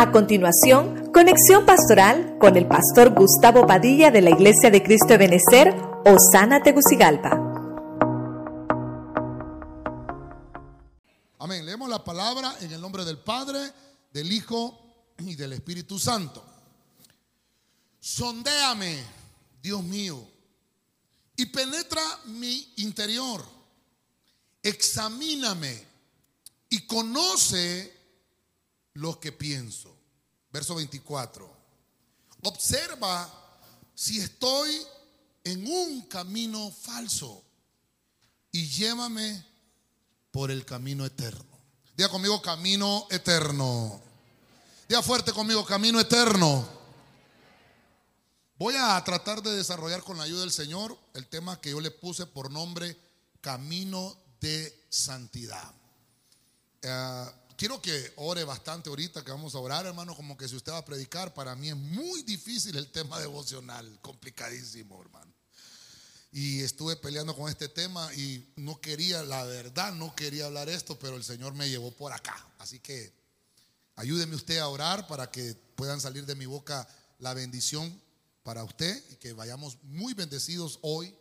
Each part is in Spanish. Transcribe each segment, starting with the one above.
A continuación, conexión pastoral con el pastor Gustavo Padilla de la Iglesia de Cristo de Benecer, Osana Tegucigalpa. Amén. Leemos la palabra en el nombre del Padre, del Hijo y del Espíritu Santo. Sondéame, Dios mío, y penetra mi interior. Examíname y conoce lo que pienso. Verso 24. Observa si estoy en un camino falso y llévame por el camino eterno. Diga conmigo camino eterno. Diga fuerte conmigo camino eterno. Voy a tratar de desarrollar con la ayuda del Señor el tema que yo le puse por nombre camino de santidad. Eh, quiero que ore bastante ahorita que vamos a orar, hermano, como que si usted va a predicar, para mí es muy difícil el tema devocional, complicadísimo, hermano. Y estuve peleando con este tema y no quería, la verdad, no quería hablar esto, pero el Señor me llevó por acá. Así que ayúdeme usted a orar para que puedan salir de mi boca la bendición para usted y que vayamos muy bendecidos hoy.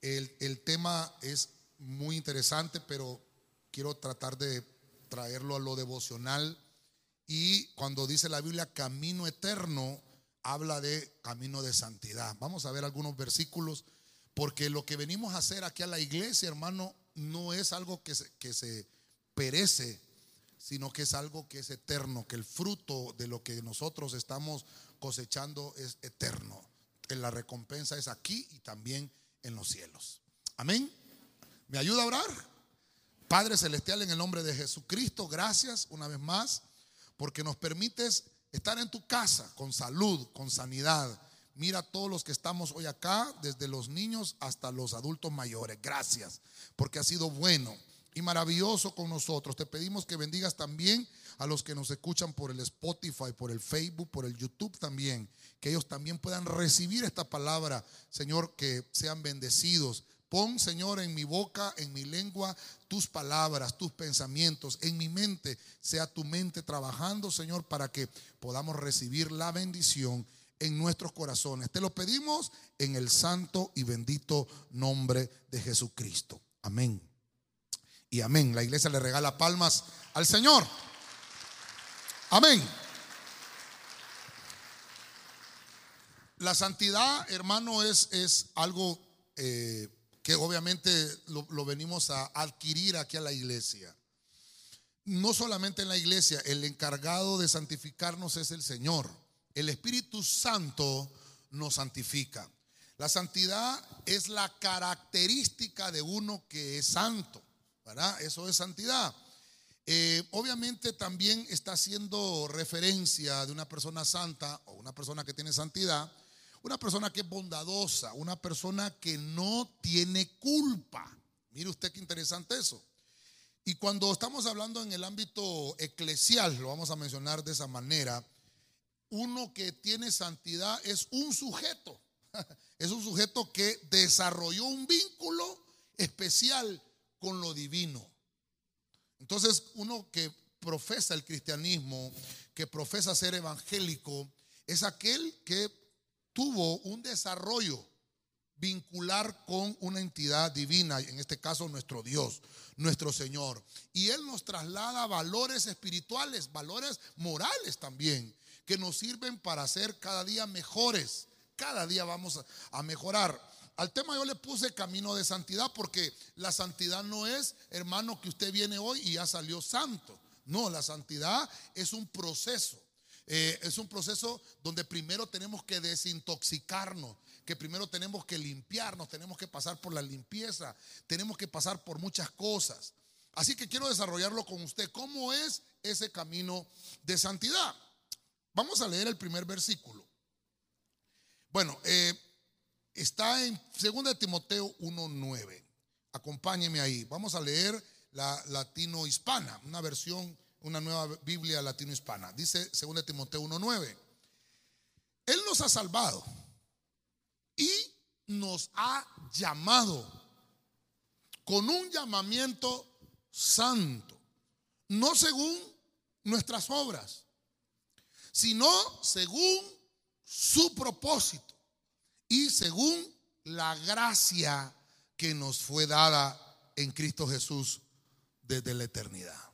El, el tema es muy interesante, pero quiero tratar de traerlo a lo devocional. Y cuando dice la Biblia camino eterno, habla de camino de santidad. Vamos a ver algunos versículos, porque lo que venimos a hacer aquí a la iglesia, hermano, no es algo que se, que se perece, sino que es algo que es eterno, que el fruto de lo que nosotros estamos cosechando es eterno. La recompensa es aquí y también en los cielos. Amén. ¿Me ayuda a orar? Padre Celestial, en el nombre de Jesucristo, gracias una vez más porque nos permites estar en tu casa con salud, con sanidad. Mira a todos los que estamos hoy acá, desde los niños hasta los adultos mayores. Gracias, porque ha sido bueno y maravilloso con nosotros. Te pedimos que bendigas también a los que nos escuchan por el Spotify, por el Facebook, por el YouTube también. Que ellos también puedan recibir esta palabra, Señor, que sean bendecidos Pon, Señor, en mi boca, en mi lengua, tus palabras, tus pensamientos, en mi mente, sea tu mente trabajando, Señor, para que podamos recibir la bendición en nuestros corazones. Te lo pedimos en el santo y bendito nombre de Jesucristo. Amén. Y amén. La iglesia le regala palmas al Señor. Amén. La santidad, hermano, es, es algo eh, que obviamente lo, venimos a adquirir aquí a la iglesia. No solamente en la iglesia, el encargado de santificarnos es el Señor. El Espíritu Santo nos santifica. La santidad es la característica de uno que es santo, ¿verdad? Eso es santidad. Eh, obviamente también está haciendo referencia de una persona santa o una persona que tiene santidad una persona que es bondadosa, una persona que no tiene culpa. Mire usted qué interesante eso. Y cuando estamos hablando en el ámbito eclesial, lo vamos a mencionar de esa manera, uno que tiene santidad es un sujeto. Es un sujeto que desarrolló un vínculo especial con lo divino. Entonces, uno que profesa el cristianismo, que profesa ser evangélico, es aquel que tuvo un desarrollo vincular con una entidad divina, en este caso nuestro Dios, nuestro Señor. Y Él nos traslada valores espirituales, valores morales también, que nos sirven para ser cada día mejores. Cada día vamos a mejorar. Al tema yo le puse camino de santidad porque la santidad no es, hermano, que usted viene hoy y ya salió santo. No, la santidad es un proceso. Eh, es un proceso donde primero tenemos que desintoxicarnos, que primero tenemos que limpiarnos, tenemos que pasar por la limpieza, tenemos que pasar por muchas cosas. Así que quiero desarrollarlo con usted. ¿Cómo es ese camino de santidad? Vamos a leer el primer versículo. Bueno, eh, está en 2 Timoteo 1.9. Acompáñeme ahí. Vamos a leer la latino hispana, una versión una nueva Biblia latino-hispana. Dice 2 Timoteo 1.9. Él nos ha salvado y nos ha llamado con un llamamiento santo, no según nuestras obras, sino según su propósito y según la gracia que nos fue dada en Cristo Jesús desde la eternidad.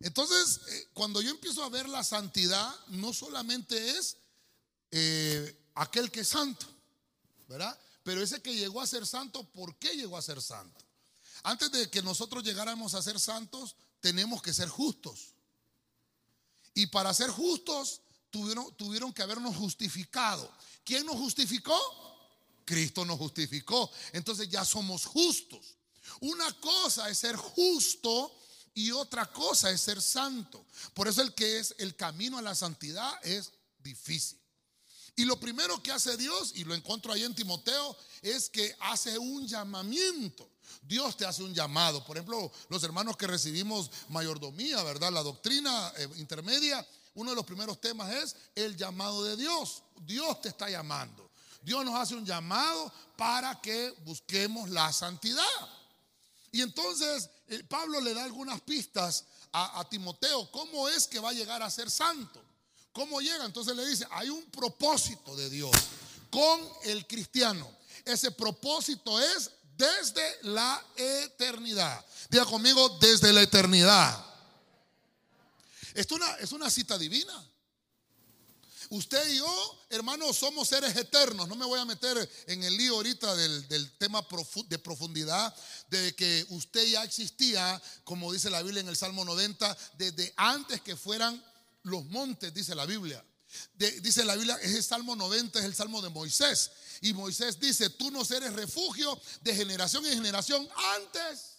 Entonces, eh, cuando yo empiezo a ver la santidad, no solamente es eh, aquel que es santo, ¿verdad? Pero ese que llegó a ser santo, ¿por qué llegó a ser santo? Antes de que nosotros llegáramos a ser santos, tenemos que ser justos. Y para ser justos, tuvieron, tuvieron que habernos justificado. ¿Quién nos justificó? Cristo nos justificó. Entonces ya somos justos. Una cosa es ser justo y otra cosa es ser santo. Por eso el que es el camino a la santidad es difícil. Y lo primero que hace Dios, y lo encuentro ahí en Timoteo, es que hace un llamamiento. Dios te hace un llamado. Por ejemplo, los hermanos que recibimos mayordomía, ¿verdad? La doctrina eh, intermedia, uno de los primeros temas es el llamado de Dios. Dios te está llamando. Dios nos hace un llamado para que busquemos la santidad. Y entonces eh, Pablo le da algunas pistas a, Timoteo, cómo es que va a llegar a ser santo. ¿Cómo llega? Entonces le dice, hay un propósito de Dios con el cristiano. Ese propósito es desde la eternidad. Diga conmigo, desde la eternidad. Es una cita divina. Usted y yo, hermanos, somos seres eternos. No me voy a meter en el lío ahorita del, del, tema de profundidad, de que usted ya existía, como dice la Biblia en el Salmo 90, desde antes que fueran los montes, dice la Biblia. dice la Biblia, es el Salmo 90, es el Salmo de Moisés. Y Moisés dice, tú no eres refugio de generación en generación antes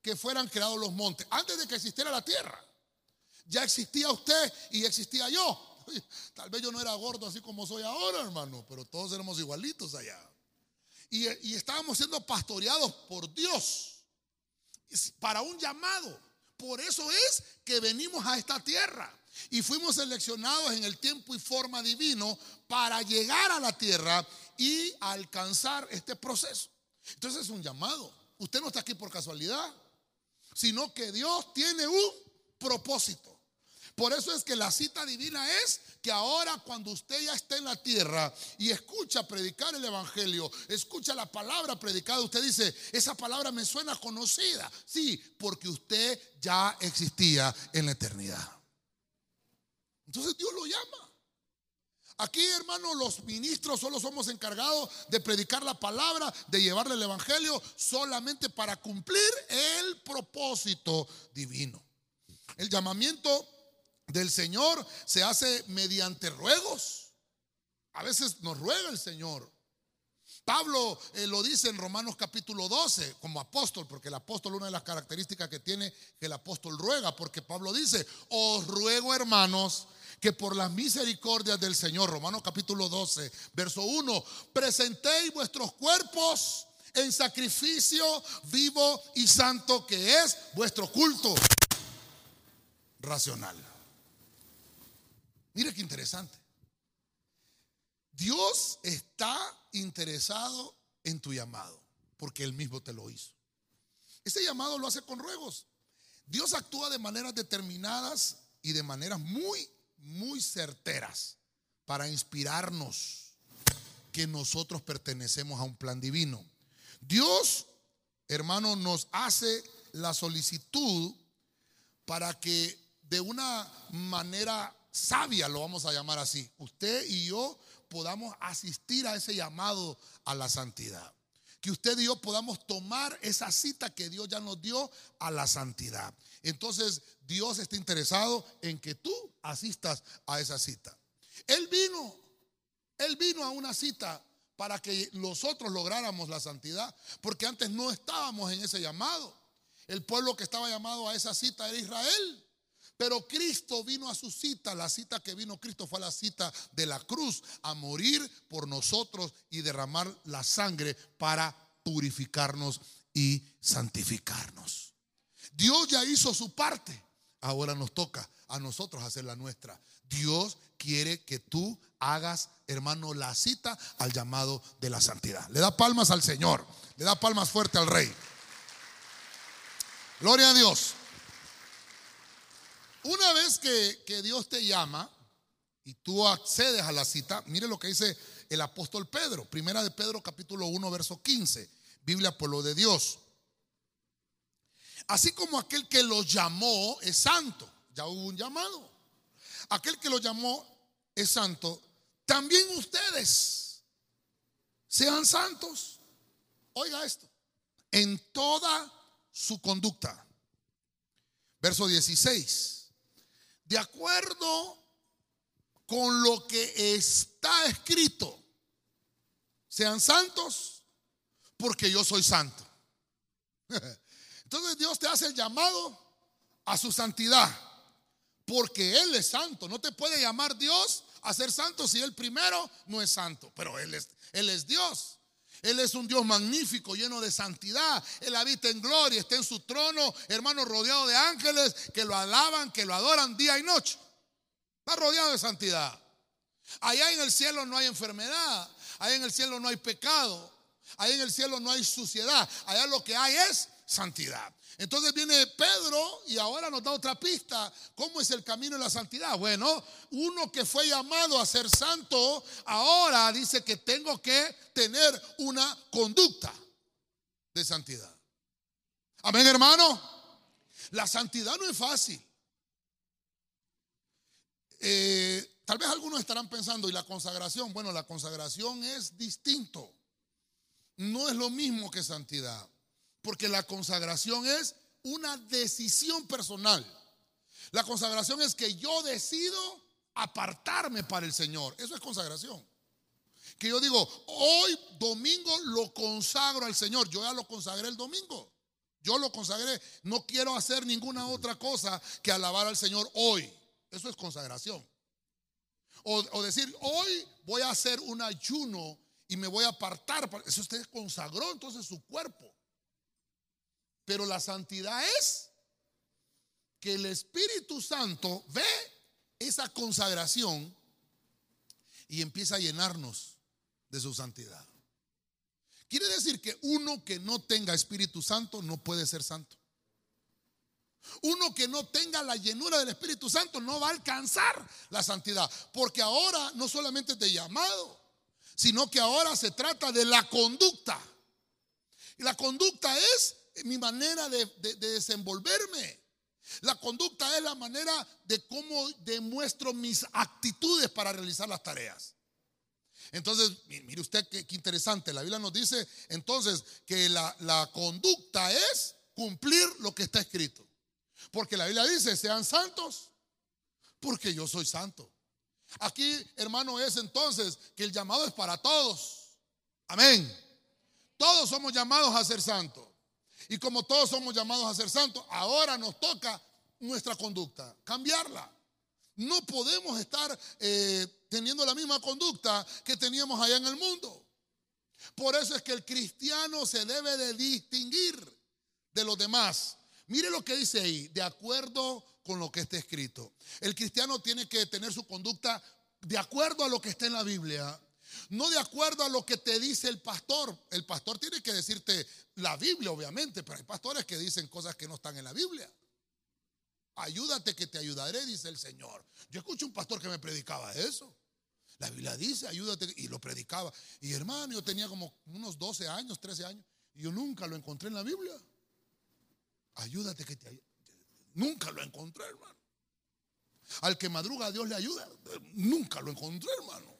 que fueran creados los montes, antes de que existiera la tierra. Ya existía usted y existía yo. Tal vez yo no era gordo así como soy ahora, hermano, pero todos éramos igualitos allá. Y, y estábamos siendo pastoreados por Dios para un llamado. Por eso es que venimos a esta tierra. Y fuimos seleccionados en el tiempo y forma divino para llegar a la tierra y alcanzar este proceso. Entonces es un llamado. Usted no está aquí por casualidad, sino que Dios tiene un propósito. Por eso es que la cita divina es que ahora cuando usted ya esté en la tierra y escucha predicar el Evangelio, escucha la palabra predicada, usted dice, esa palabra me suena conocida. Sí, porque usted ya existía en la eternidad. Entonces Dios lo llama. Aquí, hermano, los ministros solo somos encargados de predicar la palabra, de llevarle el Evangelio, solamente para cumplir el propósito divino. El llamamiento del Señor se hace mediante ruegos. A veces nos ruega el Señor. Pablo eh, lo dice en Romanos capítulo 12 como apóstol, porque el apóstol una de las características que tiene que el apóstol ruega, porque Pablo dice, os ruego hermanos que por las misericordias del Señor, Romanos capítulo 12, verso 1, presentéis vuestros cuerpos en sacrificio vivo y santo que es vuestro culto racional. Mire qué interesante. Dios está interesado en tu llamado, porque Él mismo te lo hizo. Ese llamado lo hace con ruegos. Dios actúa de maneras determinadas y de maneras muy, muy certeras para inspirarnos que nosotros pertenecemos a un plan divino. Dios, hermano, nos hace la solicitud para que de una manera sabia, lo vamos a llamar así, usted y yo podamos asistir a ese llamado a la santidad. Que usted y yo podamos tomar esa cita que Dios ya nos dio a la santidad. Entonces Dios está interesado en que tú asistas a esa cita. Él vino, Él vino a una cita para que nosotros lográramos la santidad, porque antes no estábamos en ese llamado. El pueblo que estaba llamado a esa cita era Israel. Pero Cristo vino a su cita, la cita que vino Cristo fue la cita de la cruz, a morir por nosotros y derramar la sangre para purificarnos y santificarnos. Dios ya hizo su parte, ahora nos toca a nosotros hacer la nuestra. Dios quiere que tú hagas, hermano, la cita al llamado de la santidad. Le da palmas al Señor, le da palmas fuerte al Rey. Gloria a Dios. Una vez que, Dios te llama, y tú accedes a la cita, mire lo que dice el apóstol Pedro, primera de Pedro capítulo 1 verso 15, Biblia pueblo de Dios. Así como aquel que lo llamó es santo, ya hubo un llamado. Aquel que lo llamó es santo, también ustedes sean santos. Oiga esto, en toda su conducta. Verso 16. De acuerdo con lo que está escrito, sean santos porque yo soy santo. Entonces Dios te hace el llamado a su santidad, porque Él es santo. No te puede llamar Dios a ser santo si Él primero no es santo, pero Él es, Él es Dios. Él es un Dios magnífico, lleno de santidad. Él habita en gloria, está en su trono, hermano, rodeado de ángeles que lo alaban, que lo adoran día y noche. Está rodeado de santidad. Allá en el cielo no hay enfermedad, allá en el cielo no hay pecado, allá en el cielo no hay suciedad, allá lo que hay es santidad. Entonces viene Pedro y ahora nos da otra pista. ¿Cómo es el camino de la santidad? Bueno, uno que fue llamado a ser santo, ahora dice que tengo que tener una conducta de santidad. Amén, hermano. La santidad no es fácil. Eh, tal vez algunos estarán pensando, ¿y la consagración? Bueno, la consagración es distinto. No es lo mismo que santidad. Porque la consagración es una decisión personal. La consagración es que yo decido apartarme para el Señor. Eso es consagración. Que yo digo, hoy domingo lo consagro al Señor. Yo ya lo consagré el domingo. Yo lo consagré. No quiero hacer ninguna otra cosa que alabar al Señor hoy. Eso es consagración. O, decir, hoy voy a hacer un ayuno y me voy a apartar. Eso usted consagró entonces su cuerpo. Pero la santidad es que el Espíritu Santo ve esa consagración y empieza a llenarnos de su santidad. Quiere decir que uno que no tenga Espíritu Santo no puede ser santo. Uno que no tenga la llenura del Espíritu Santo no va a alcanzar la santidad. Porque ahora no solamente es de llamado, sino que ahora se trata de la conducta. Y la conducta es mi manera de, desenvolverme. La conducta es la manera de cómo demuestro mis actitudes para realizar las tareas. Entonces, mire usted qué, interesante. La Biblia nos dice entonces que la, la conducta es cumplir lo que está escrito. Porque la Biblia dice, sean santos, porque yo soy santo. Aquí, hermano, es entonces que el llamado es para todos. Amén. Todos somos llamados a ser santos. Y como todos somos llamados a ser santos, ahora nos toca nuestra conducta, cambiarla. No podemos estar eh, teniendo la misma conducta que teníamos allá en el mundo. Por eso es que el cristiano se debe de distinguir de los demás. Mire lo que dice ahí, de acuerdo con lo que está escrito. El cristiano tiene que tener su conducta de acuerdo a lo que está en la Biblia no de acuerdo a lo que te dice el pastor. El pastor tiene que decirte la Biblia, obviamente, pero hay pastores que dicen cosas que no están en la Biblia. Ayúdate que te ayudaré, dice el Señor. Yo escucho un pastor que me predicaba eso. La Biblia dice, ayúdate, y lo predicaba. Y hermano, yo tenía como unos 12 años, 13 años, y yo nunca lo encontré en la Biblia. Ayúdate que te ayude. Nunca lo encontré, hermano. Al que madruga Dios le ayuda. Nunca lo encontré, hermano.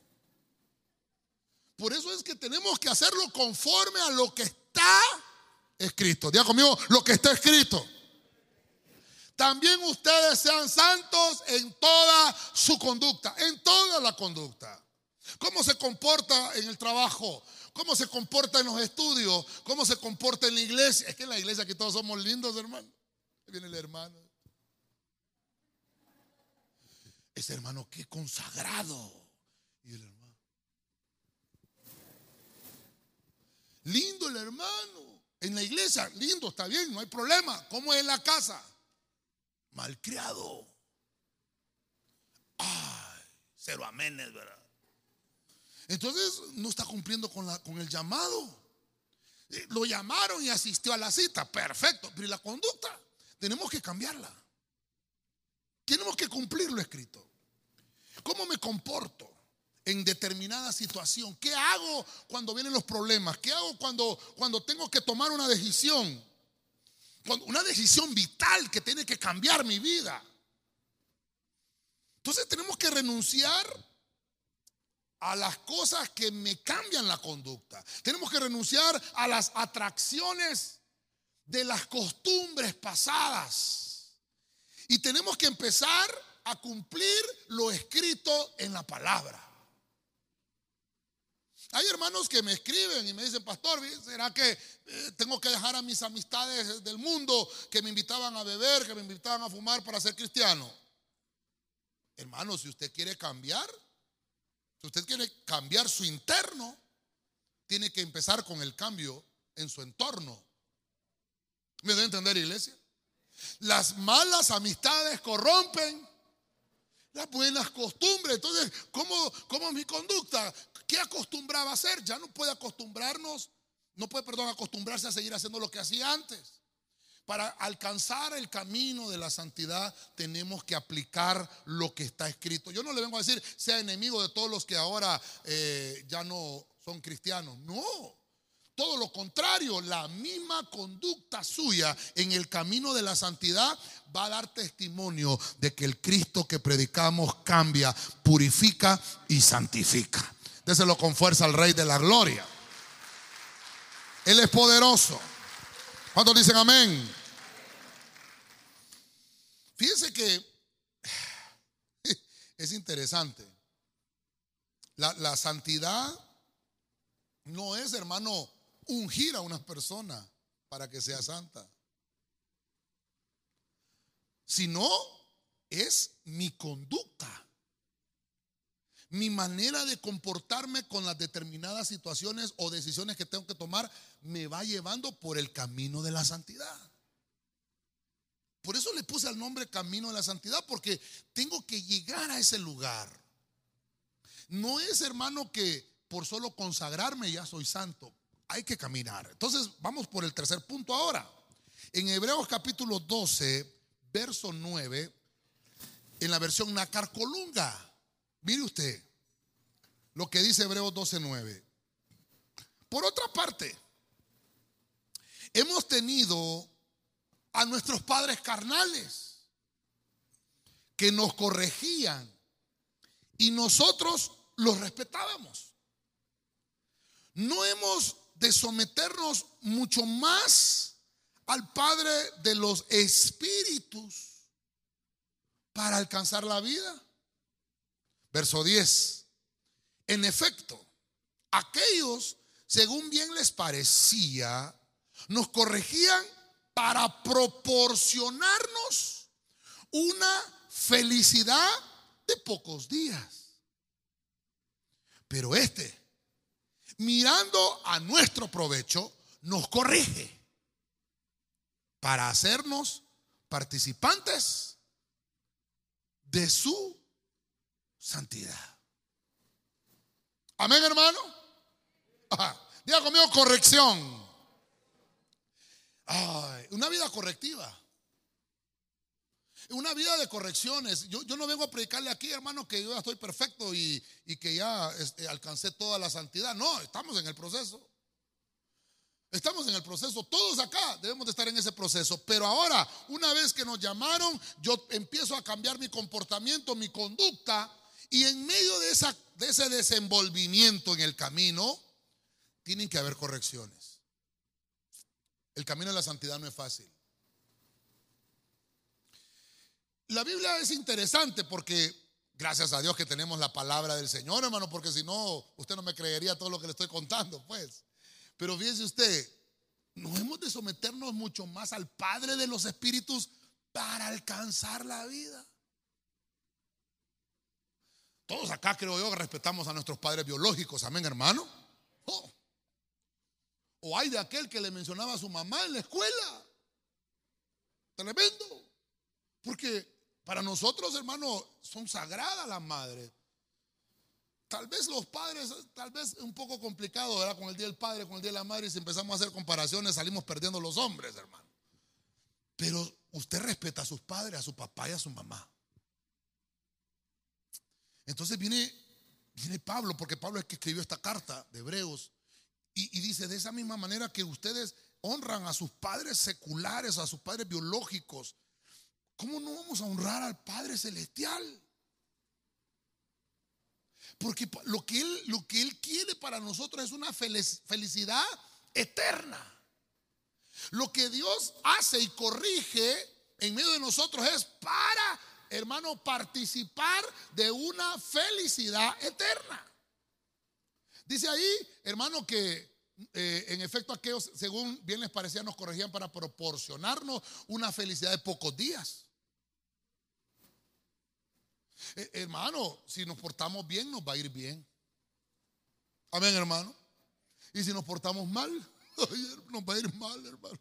Por eso es que tenemos que hacerlo conforme a lo que está escrito. Diga conmigo, lo que está escrito. También ustedes sean santos en toda su conducta, en toda la conducta. ¿Cómo se comporta en el trabajo? ¿Cómo se comporta en los estudios? ¿Cómo se comporta en la iglesia? Es que en la iglesia aquí todos somos lindos, hermano. Ahí viene el hermano. Ese hermano, qué consagrado. Y el Lindo el hermano. En la iglesia, lindo, está bien, no hay problema. ¿Cómo es en la casa? Malcriado. Ay, cero aménes, ¿verdad? Entonces no está cumpliendo con, la, con el llamado. Eh, lo llamaron y asistió a la cita, perfecto, pero la conducta? Tenemos que cambiarla. Tenemos que cumplir lo escrito. ¿Cómo me comporto en determinada situación? ¿Qué hago cuando vienen los problemas? ¿Qué hago cuando, cuando tengo que tomar una decisión? Una decisión vital que tiene que cambiar mi vida. Entonces tenemos que renunciar a las cosas que me cambian la conducta. Tenemos que renunciar a las atracciones de las costumbres pasadas. Y tenemos que empezar a cumplir lo escrito en la palabra. Hay hermanos que me escriben y me dicen, pastor, ¿será que eh, tengo que dejar a mis amistades del mundo que me invitaban a beber, que me invitaban a fumar para ser cristiano? Hermano, si usted quiere cambiar, si usted quiere cambiar su interno, tiene que empezar con el cambio en su entorno. ¿Me debe entender, iglesia? Las malas amistades corrompen las buenas costumbres. Entonces, ¿cómo, cómo es mi conducta? ¿Qué acostumbraba hacer? Ya no puede acostumbrarnos, no puede, perdón, acostumbrarse a seguir haciendo lo que hacía antes. Para alcanzar el camino de la santidad tenemos que aplicar lo que está escrito. Yo no le vengo a decir sea enemigo de todos los que ahora eh, ya no son cristianos. No. Todo lo contrario, la misma conducta suya en el camino de la santidad va a dar testimonio de que el Cristo que predicamos cambia, purifica y santifica. Déselo con fuerza al Rey de la Gloria. Él es poderoso. ¿Cuántos dicen amén? Fíjense que es interesante. La, la, santidad no es, hermano, ungir a una persona para que sea santa, sino es mi conducta mi manera de comportarme con las determinadas situaciones o decisiones que tengo que tomar me va llevando por el camino de la santidad. Por eso le puse al nombre camino de la santidad, porque tengo que llegar a ese lugar. No es, hermano, que por solo consagrarme ya soy santo. Hay que caminar. Entonces, vamos por el tercer punto ahora. En Hebreos capítulo 12, verso 9, en la versión Nacar Colunga. Mire usted lo que dice Hebreos 12:9. Por otra parte, hemos tenido a nuestros padres carnales que nos corregían y nosotros los respetábamos. No hemos de someternos mucho más al Padre de los Espíritus para alcanzar la vida. Verso 10. En efecto, aquellos, según bien les parecía, nos corregían para proporcionarnos una felicidad de pocos días. Pero este, mirando a nuestro provecho, nos corrige para hacernos participantes de su santidad. Amén, hermano. Diga conmigo corrección. una vida correctiva. Una vida de correcciones. Yo, no vengo a predicarle aquí, hermano, que yo ya estoy perfecto y, y que ya este, alcancé toda la santidad. No, estamos en el proceso. Estamos en el proceso, todos acá debemos de estar en ese proceso. Pero ahora, una vez que nos llamaron, yo empiezo a cambiar mi comportamiento, mi conducta y en medio de, ese desenvolvimiento en el camino, tienen que haber correcciones. El camino de la santidad no es fácil. La Biblia es interesante porque, gracias a Dios que tenemos la palabra del Señor, hermano, porque si no, usted no me creería todo lo que le estoy contando, pues. Pero fíjese usted, no hemos de someternos mucho más al Padre de los Espíritus para alcanzar la vida. Todos acá creo yo que respetamos a nuestros padres biológicos, amén hermano. Oh. O hay de aquel que le mencionaba a su mamá en la escuela. Tremendo. Porque para nosotros, hermano, son sagradas las madres. Tal vez los padres, tal vez un poco complicado, ¿verdad? Con el día del padre, con el día de la madre, y si empezamos a hacer comparaciones, salimos perdiendo los hombres, hermano. Pero usted respeta a sus padres, a su papá y a su mamá. Entonces viene, viene Pablo, porque Pablo es que escribió esta carta de Hebreos, y, y dice, de esa misma manera que ustedes honran a sus padres seculares, a sus padres biológicos, ¿cómo no vamos a honrar al Padre Celestial? Porque lo que Él, lo que él quiere para nosotros es una felicidad eterna. Lo que Dios hace y corrige en medio de nosotros es para, hermano, participar de una felicidad eterna. Dice ahí, hermano, que eh, en efecto aquellos, según bien les parecía, nos corregían para proporcionarnos una felicidad de pocos días. Eh, hermano, si nos portamos bien, nos va a ir bien. Amén, hermano. Y si nos portamos mal, nos va a ir mal, hermano.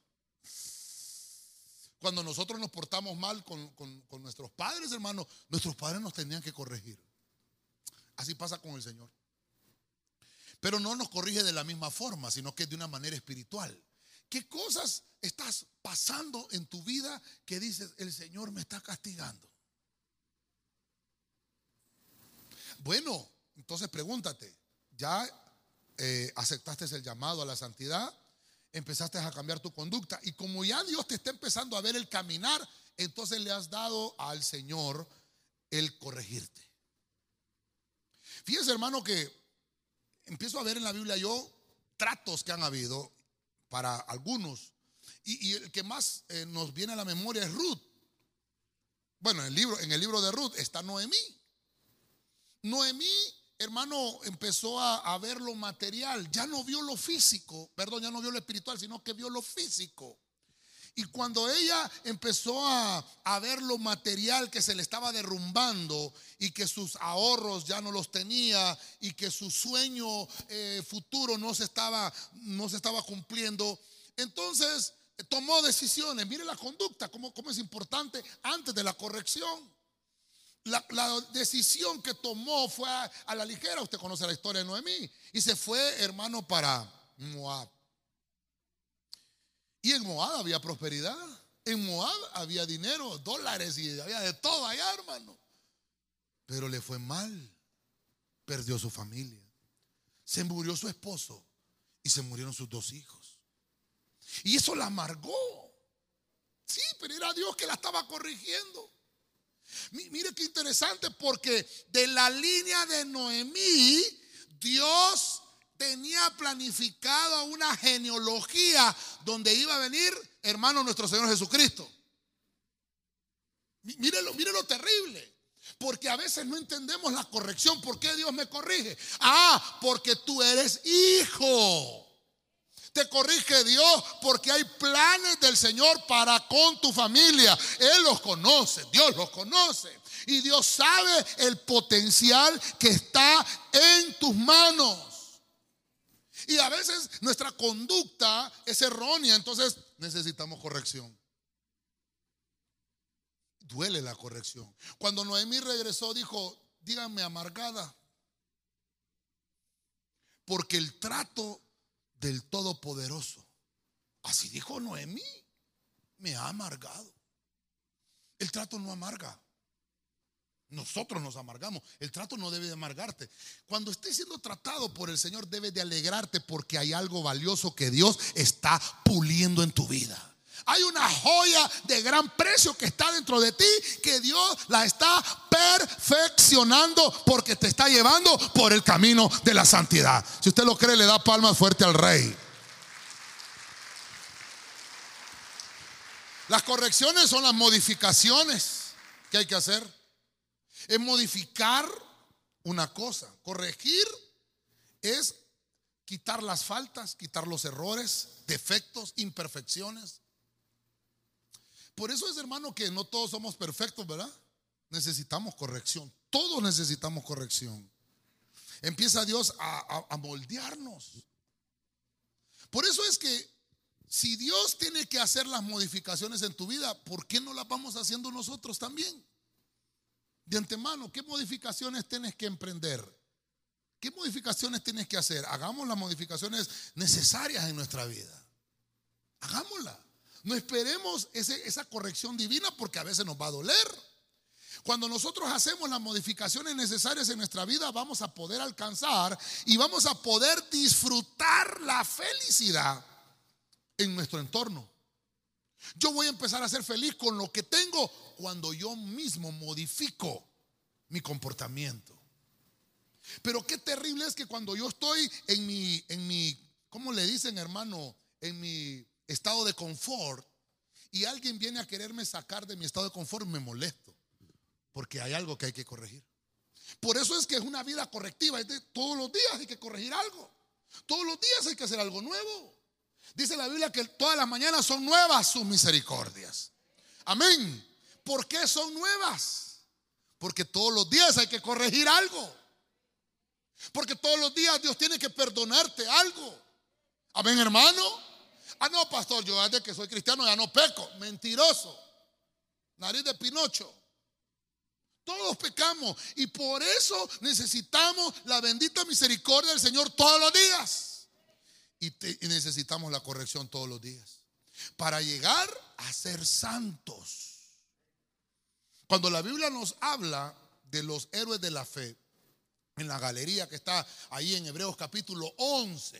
Cuando nosotros nos portamos mal con, con nuestros padres, hermano, nuestros padres nos tenían que corregir. Así pasa con el Señor. Pero no nos corrige de la misma forma, sino que de una manera espiritual. ¿Qué cosas estás pasando en tu vida que dices, el Señor me está castigando? Bueno, entonces pregúntate, ¿ya eh, aceptaste el llamado a la santidad? Empezaste a cambiar tu conducta y como ya Dios te está empezando a ver el caminar, entonces le has dado al Señor el corregirte. Fíjese hermano que empiezo a ver en la Biblia yo tratos que han habido para algunos. Y, el que más eh, nos viene a la memoria es Ruth. Bueno, en el, libro, en el libro de Ruth está Noemí. Noemí, hermano, empezó a, ver lo material. Ya no vio lo físico, perdón, ya no vio lo espiritual, sino que vio lo físico. Y cuando ella empezó a, ver lo material que se le estaba derrumbando y que sus ahorros ya no los tenía y que su sueño eh, futuro no se, estaba, no se estaba cumpliendo, entonces eh, tomó decisiones. Mire la conducta, cómo, cómo es importante antes de la corrección. La, decisión que tomó fue a, a, la ligera. Usted conoce la historia de Noemí. Y se fue, hermano, para Moab. Y en Moab había prosperidad. En Moab había dinero, dólares y había de todo allá, hermano. Pero le fue mal. Perdió su familia. Se murió su esposo y se murieron sus dos hijos. Y eso la amargó. Sí, pero era Dios que la estaba corrigiendo. Mire qué interesante porque de la línea de Noemí, Dios tenía planificado una genealogía donde iba a venir, hermano, nuestro Señor Jesucristo. Mírelo, lo terrible. Porque a veces no entendemos la corrección. ¿Por qué Dios me corrige? Ah, porque tú eres hijo. Te corrige Dios porque hay planes del Señor para con tu familia. Él los conoce, Dios los conoce. Y Dios sabe el potencial que está en tus manos. Y a veces nuestra conducta es errónea, entonces necesitamos corrección. Duele la corrección. Cuando Noemí regresó, dijo, díganme amargada, porque el trato del Todopoderoso, así dijo Noemí, me ha amargado. El trato no amarga. Nosotros nos amargamos. El trato no debe de amargarte. Cuando estés siendo tratado por el Señor, debe de alegrarte porque hay algo valioso que Dios está puliendo en tu vida. Hay una joya de gran precio que está dentro de ti que Dios la está perfeccionando porque te está llevando por el camino de la santidad. Si usted lo cree, le da palmas fuerte al rey. Las correcciones son las modificaciones que hay que hacer es modificar una cosa. Corregir es quitar las faltas, quitar los errores, defectos, imperfecciones. Por eso es, hermano, que no todos somos perfectos, ¿verdad? Necesitamos corrección. Todos necesitamos corrección. Empieza Dios a, moldearnos. Por eso es que si Dios tiene que hacer las modificaciones en tu vida, ¿por qué no las vamos haciendo nosotros también? de antemano, ¿qué modificaciones tienes que emprender? ¿Qué modificaciones tienes que hacer? Hagamos las modificaciones necesarias en nuestra vida. Hagámosla. No esperemos esa corrección divina porque a veces nos va a doler. Cuando nosotros hacemos las modificaciones necesarias en nuestra vida, vamos a poder alcanzar y vamos a poder disfrutar la felicidad en nuestro entorno. Yo voy a empezar a ser feliz con lo que tengo cuando yo mismo modifico mi comportamiento. Pero qué terrible es que cuando yo estoy en mi, en mi, ¿cómo le dicen hermano? En mi estado de confort y alguien viene a quererme sacar de mi estado de confort, me molesto. Porque hay algo que hay que corregir. Por eso es que es una vida correctiva. todos los días hay que corregir algo. Todos los días hay que hacer algo nuevo. Dice la Biblia que todas las mañanas son nuevas sus misericordias. Amén. ¿Por qué son nuevas? Porque todos los días hay que corregir algo. Porque todos los días Dios tiene que perdonarte algo. Amén, hermano. Ah, no, pastor, yo desde que soy cristiano ya no peco. Mentiroso. Nariz de Pinocho. Todos pecamos y por eso necesitamos la bendita misericordia del Señor todos los días. Y, y, necesitamos la corrección todos los días. Para llegar a ser santos. Cuando la Biblia nos habla de los héroes de la fe, en la galería que está ahí en Hebreos capítulo 11,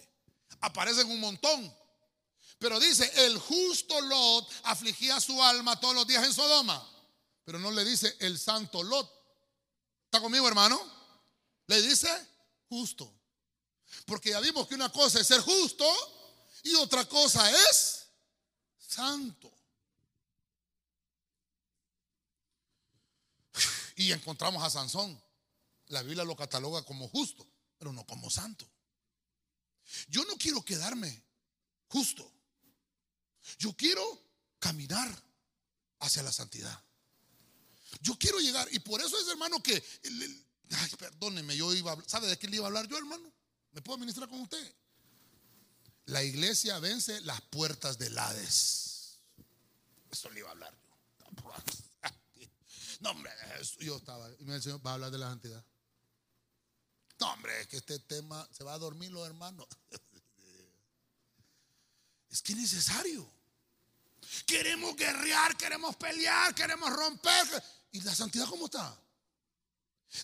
aparecen un montón. Pero dice, el justo Lot afligía su alma todos los días en Sodoma. Pero no le dice el santo Lot. ¿Está conmigo, hermano? Le dice justo. Porque ya vimos que una cosa es ser justo y otra cosa es santo. Y encontramos a Sansón. La Biblia lo cataloga como justo, pero no como santo. Yo no quiero quedarme justo. Yo quiero caminar hacia la santidad. Yo quiero llegar, y por eso es, hermano, que, ay, perdóneme, yo iba, ¿sabe de qué le iba a hablar yo, hermano? ¿Me puedo ministrar con usted? La iglesia vence las puertas del Hades. Eso le iba a hablar yo. No, hombre, yo estaba, y me va a hablar de la santidad. No, hombre, es que este tema se va a dormir los hermanos. Es que es necesario. Queremos guerrear, queremos pelear, queremos romper. ¿Y la santidad cómo está?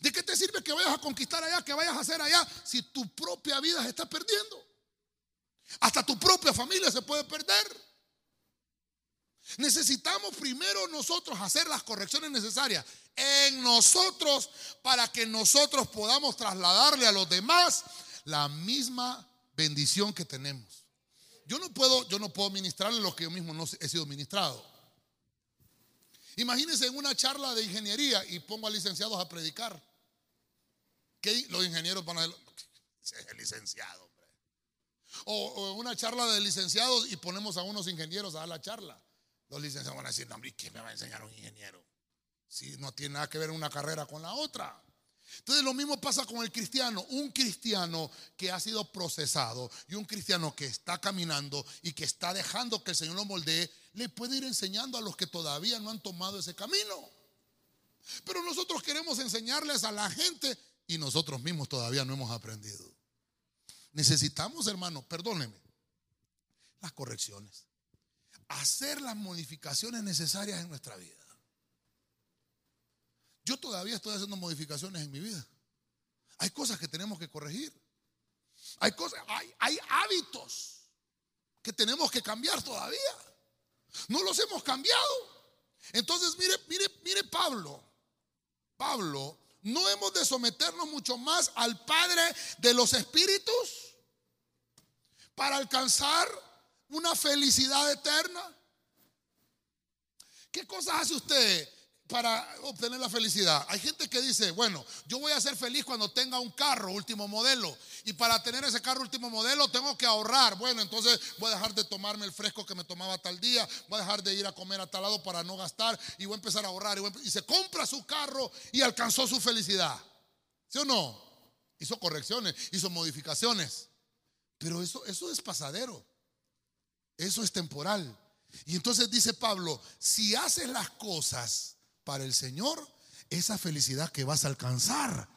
¿De qué te sirve que vayas a conquistar allá, que vayas a hacer allá, si tu propia vida se está perdiendo? Hasta tu propia familia se puede perder. Necesitamos primero nosotros hacer las correcciones necesarias en nosotros para que nosotros podamos trasladarle a los demás la misma bendición que tenemos. Yo no puedo, yo no puedo ministrarle lo que yo mismo no he sido ministrado. Imagínense en una charla de ingeniería y pongo a licenciados a predicar. Que los ingenieros van a ser el licenciado, hombre. O, en una charla de licenciados y ponemos a unos ingenieros a dar la charla. Los licenciados van a decir, no, hombre, ¿qué me va a enseñar un ingeniero? Si no tiene nada que ver una carrera con la otra. Entonces lo mismo pasa con el cristiano. Un cristiano que ha sido procesado y un cristiano que está caminando y que está dejando que el Señor lo moldee, le puede ir enseñando a los que todavía no han tomado ese camino. Pero nosotros queremos enseñarles a la gente y nosotros mismos todavía no hemos aprendido. Necesitamos, hermano, perdóneme, las correcciones. Hacer las modificaciones necesarias en nuestra vida. Yo todavía estoy haciendo modificaciones en mi vida. Hay cosas que tenemos que corregir. Hay cosas, hay, hábitos que tenemos que cambiar todavía. No los hemos cambiado. Entonces, mire, mire, mire Pablo. Pablo, no hemos de someternos mucho más al Padre de los Espíritus para alcanzar una felicidad eterna. ¿Qué cosas hace usted para obtener la felicidad. Hay gente que dice, bueno, yo voy a ser feliz cuando tenga un carro último modelo. Y para tener ese carro último modelo tengo que ahorrar. Bueno, entonces voy a dejar de tomarme el fresco que me tomaba tal día. Voy a dejar de ir a comer a tal lado para no gastar. Y voy a empezar a ahorrar. Y, se compra su carro y alcanzó su felicidad. ¿Sí o no? Hizo correcciones, hizo modificaciones. Pero eso, eso es pasadero. Eso es temporal. Y entonces dice Pablo, si haces las cosas para el Señor, esa felicidad que vas a alcanzar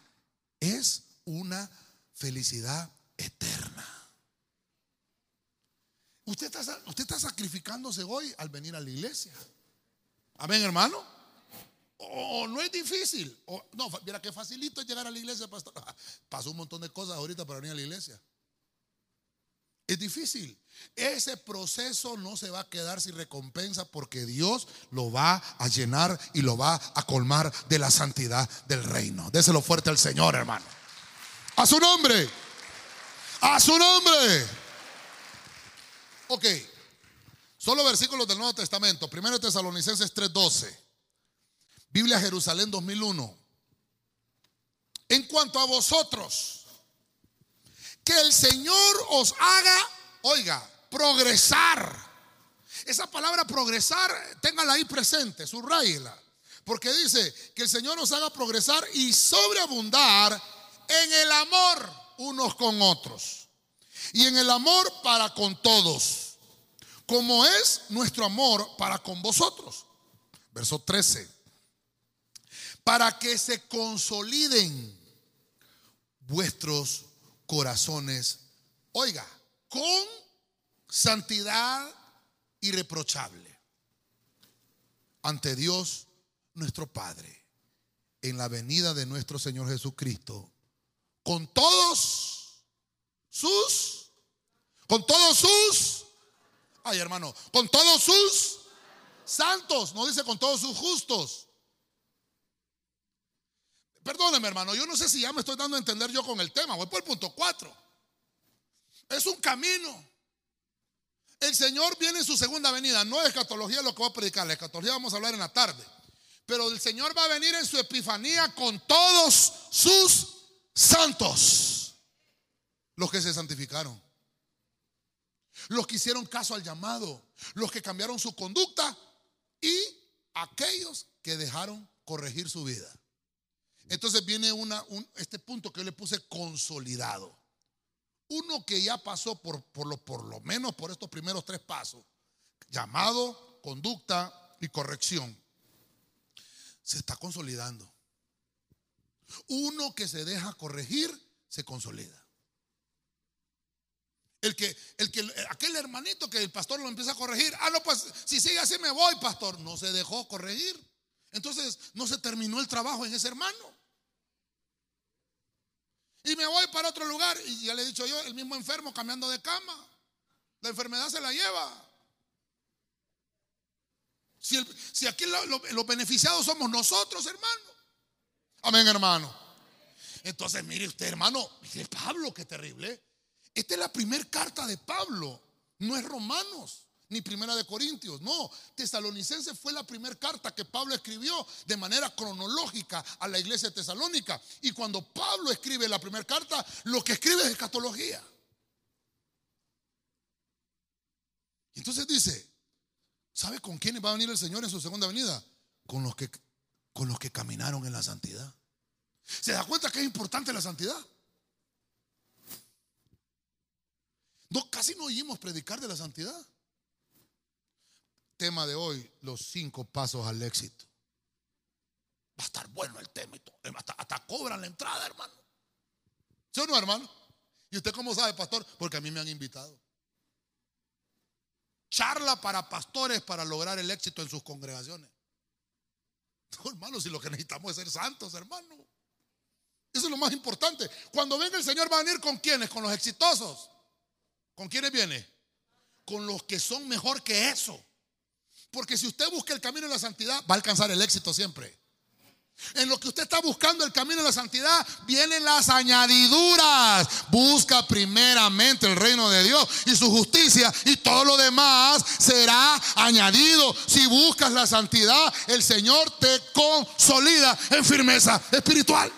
es una felicidad eterna. Usted está, sacrificándose hoy al venir a la iglesia. Amén, hermano. O no es difícil. no, mira qué facilito es llegar a la iglesia. Pasó un montón de cosas ahorita para venir a la iglesia. Es difícil. Ese proceso no se va a quedar sin recompensa porque Dios lo va a llenar y lo va a colmar de la santidad del reino. Déselo fuerte al Señor, hermano. A su nombre. A su nombre. Ok. Solo versículos del Nuevo Testamento. Primero Tesalonicenses 3:12. Biblia Jerusalén 2001. En cuanto a vosotros que el Señor os haga, oiga, progresar. Esa palabra progresar, téngala ahí presente, subrayela. Porque dice que el Señor nos haga progresar y sobreabundar en el amor unos con otros. Y en el amor para con todos. Como es nuestro amor para con vosotros. Verso 13. Para que se consoliden vuestros corazones, oiga, con santidad irreprochable ante Dios nuestro Padre en la venida de nuestro Señor Jesucristo con todos sus con todos sus ay hermano con todos sus santos no dice con todos sus justos Perdóneme, hermano, yo no sé si ya me estoy dando a entender yo con el tema. Voy por el punto 4. Es un camino. El Señor viene en su segunda venida. No es escatología lo que voy a predicar. La escatología vamos a hablar en la tarde. Pero el Señor va a venir en su epifanía con todos sus santos. Los que se santificaron. Los que hicieron caso al llamado. Los que cambiaron su conducta. Y aquellos que dejaron corregir su vida. Entonces viene una, este punto que yo le puse consolidado. Uno que ya pasó por, por, lo, por lo menos por estos primeros tres pasos, llamado, conducta y corrección, se está consolidando. Uno que se deja corregir, se consolida. El que, el que, aquel hermanito que el pastor lo empieza a corregir, ah, no, pues si sigue así me voy, pastor. No se dejó corregir. Entonces no se terminó el trabajo en ese hermano. Y me voy para otro lugar. Y ya le he dicho yo, el mismo enfermo cambiando de cama. La enfermedad se la lleva. Si, aquí los beneficiados somos nosotros, hermano. Amén, hermano. Entonces, mire usted, hermano, mire Pablo, qué terrible. Esta es la primera carta de Pablo, no es Romanos ni Primera de Corintios. No, Tesalonicense fue la primera carta que Pablo escribió de manera cronológica a la iglesia Tesalónica. Y cuando Pablo escribe la primera carta, lo que escribe es escatología. Entonces dice, ¿sabe con quién va a venir el Señor en su segunda venida? Con los que, con los que caminaron en la santidad. ¿Se da cuenta que es importante la santidad? No, casi no oímos predicar de la santidad tema de hoy, los cinco pasos al éxito. Va a estar bueno el tema. Hasta, cobran la entrada, hermano. ¿Sí o no, hermano? ¿Y usted cómo sabe, pastor? Porque a mí me han invitado. Charla para pastores para lograr el éxito en sus congregaciones. No, hermano, si lo que necesitamos es ser santos, hermano. Eso es lo más importante. Cuando venga el Señor va a venir con quienes, con los exitosos. ¿Con quiénes viene? Con los que son mejor que eso. Porque si usted busca el camino de la santidad, va a alcanzar el éxito siempre. En lo que usted está buscando el camino de la santidad, vienen las añadiduras. Busca primeramente el reino de Dios y su justicia y todo lo demás será añadido. Si buscas la santidad, el Señor te consolida en firmeza espiritual.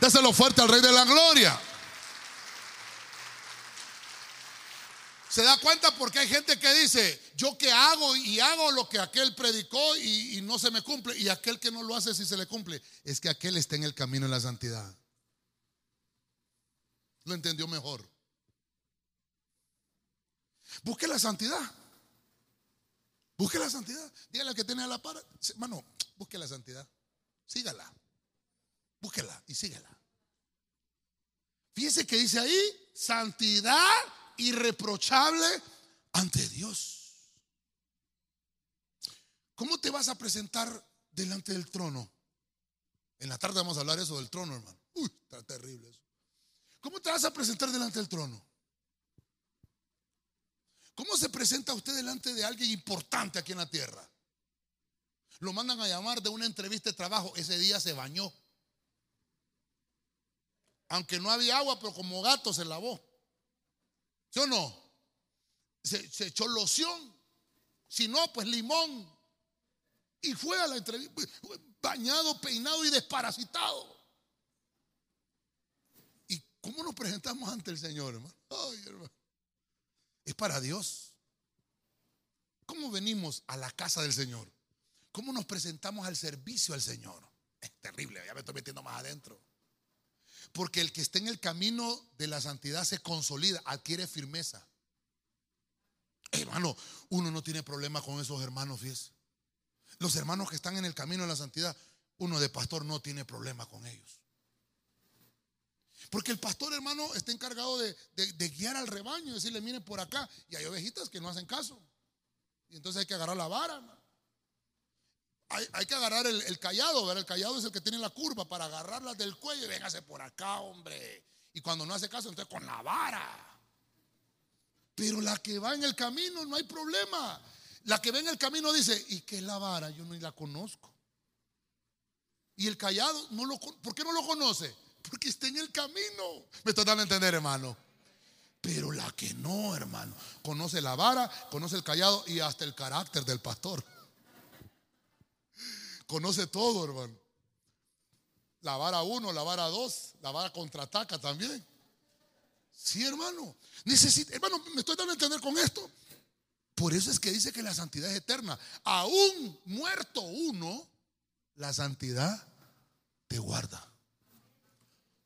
Déselo fuerte al Rey de la Gloria. Se da cuenta porque hay gente que dice, yo que hago y hago lo que aquel predicó y, no se me cumple. Y aquel que no lo hace si se le cumple. Es que aquel está en el camino de la santidad. Lo entendió mejor. Busque la santidad. Busque la santidad. Dígale al que tiene a la par. Hermano, busque la santidad. Sígala. Búsquela y sígala. Fíjese que dice ahí, santidad irreprochable ante Dios. ¿Cómo te vas a presentar delante del trono. En la tarde vamos a hablar eso del trono, hermano. Uy, está terrible eso. ¿Cómo te vas a presentar delante del trono? ¿Cómo se presenta usted delante de alguien importante aquí en la tierra? Lo mandan a llamar de una entrevista de trabajo. Ese día se bañó. Aunque no había agua, pero como gato se lavó. ¿Sí o no? Se, echó loción. Si no, pues limón. Y fue a la entrevista bañado, peinado y desparasitado. ¿Y cómo nos presentamos ante el Señor, hermano? Ay, hermano. Es para Dios. ¿Cómo venimos a la casa del Señor? ¿Cómo nos presentamos al servicio al Señor? Es terrible, ya me estoy metiendo más adentro. Porque el que está en el camino de la santidad se consolida, adquiere firmeza. Hermano, uno no tiene problema con esos hermanos, fíjese. Los hermanos que están en el camino de la santidad, uno de pastor no tiene problema con ellos. Porque el pastor, hermano, está encargado de, guiar al rebaño decirle, miren por acá. Y hay ovejitas que no hacen caso. Y entonces hay que agarrar la vara. Hay, que agarrar el, callado, ¿verdad? El callado es el que tiene la curva para agarrarla del cuello y véngase por acá, hombre. Y cuando no hace caso, entonces con la vara. Pero la que va en el camino no hay problema. La que ve en el camino dice, ¿y qué es la vara? Yo no la conozco. Y el callado, no lo, ¿por qué no lo conoce? Porque está en el camino. Me está dando a entender, hermano. Pero la que no, hermano, conoce la vara, conoce el callado y hasta el carácter del pastor. Conoce todo, hermano. La vara uno, la vara dos, la vara contraataca también. Sí, hermano. Necesita, hermano, me estoy dando a entender con esto. Por eso es que dice que la santidad es eterna. Aún muerto uno, la santidad te guarda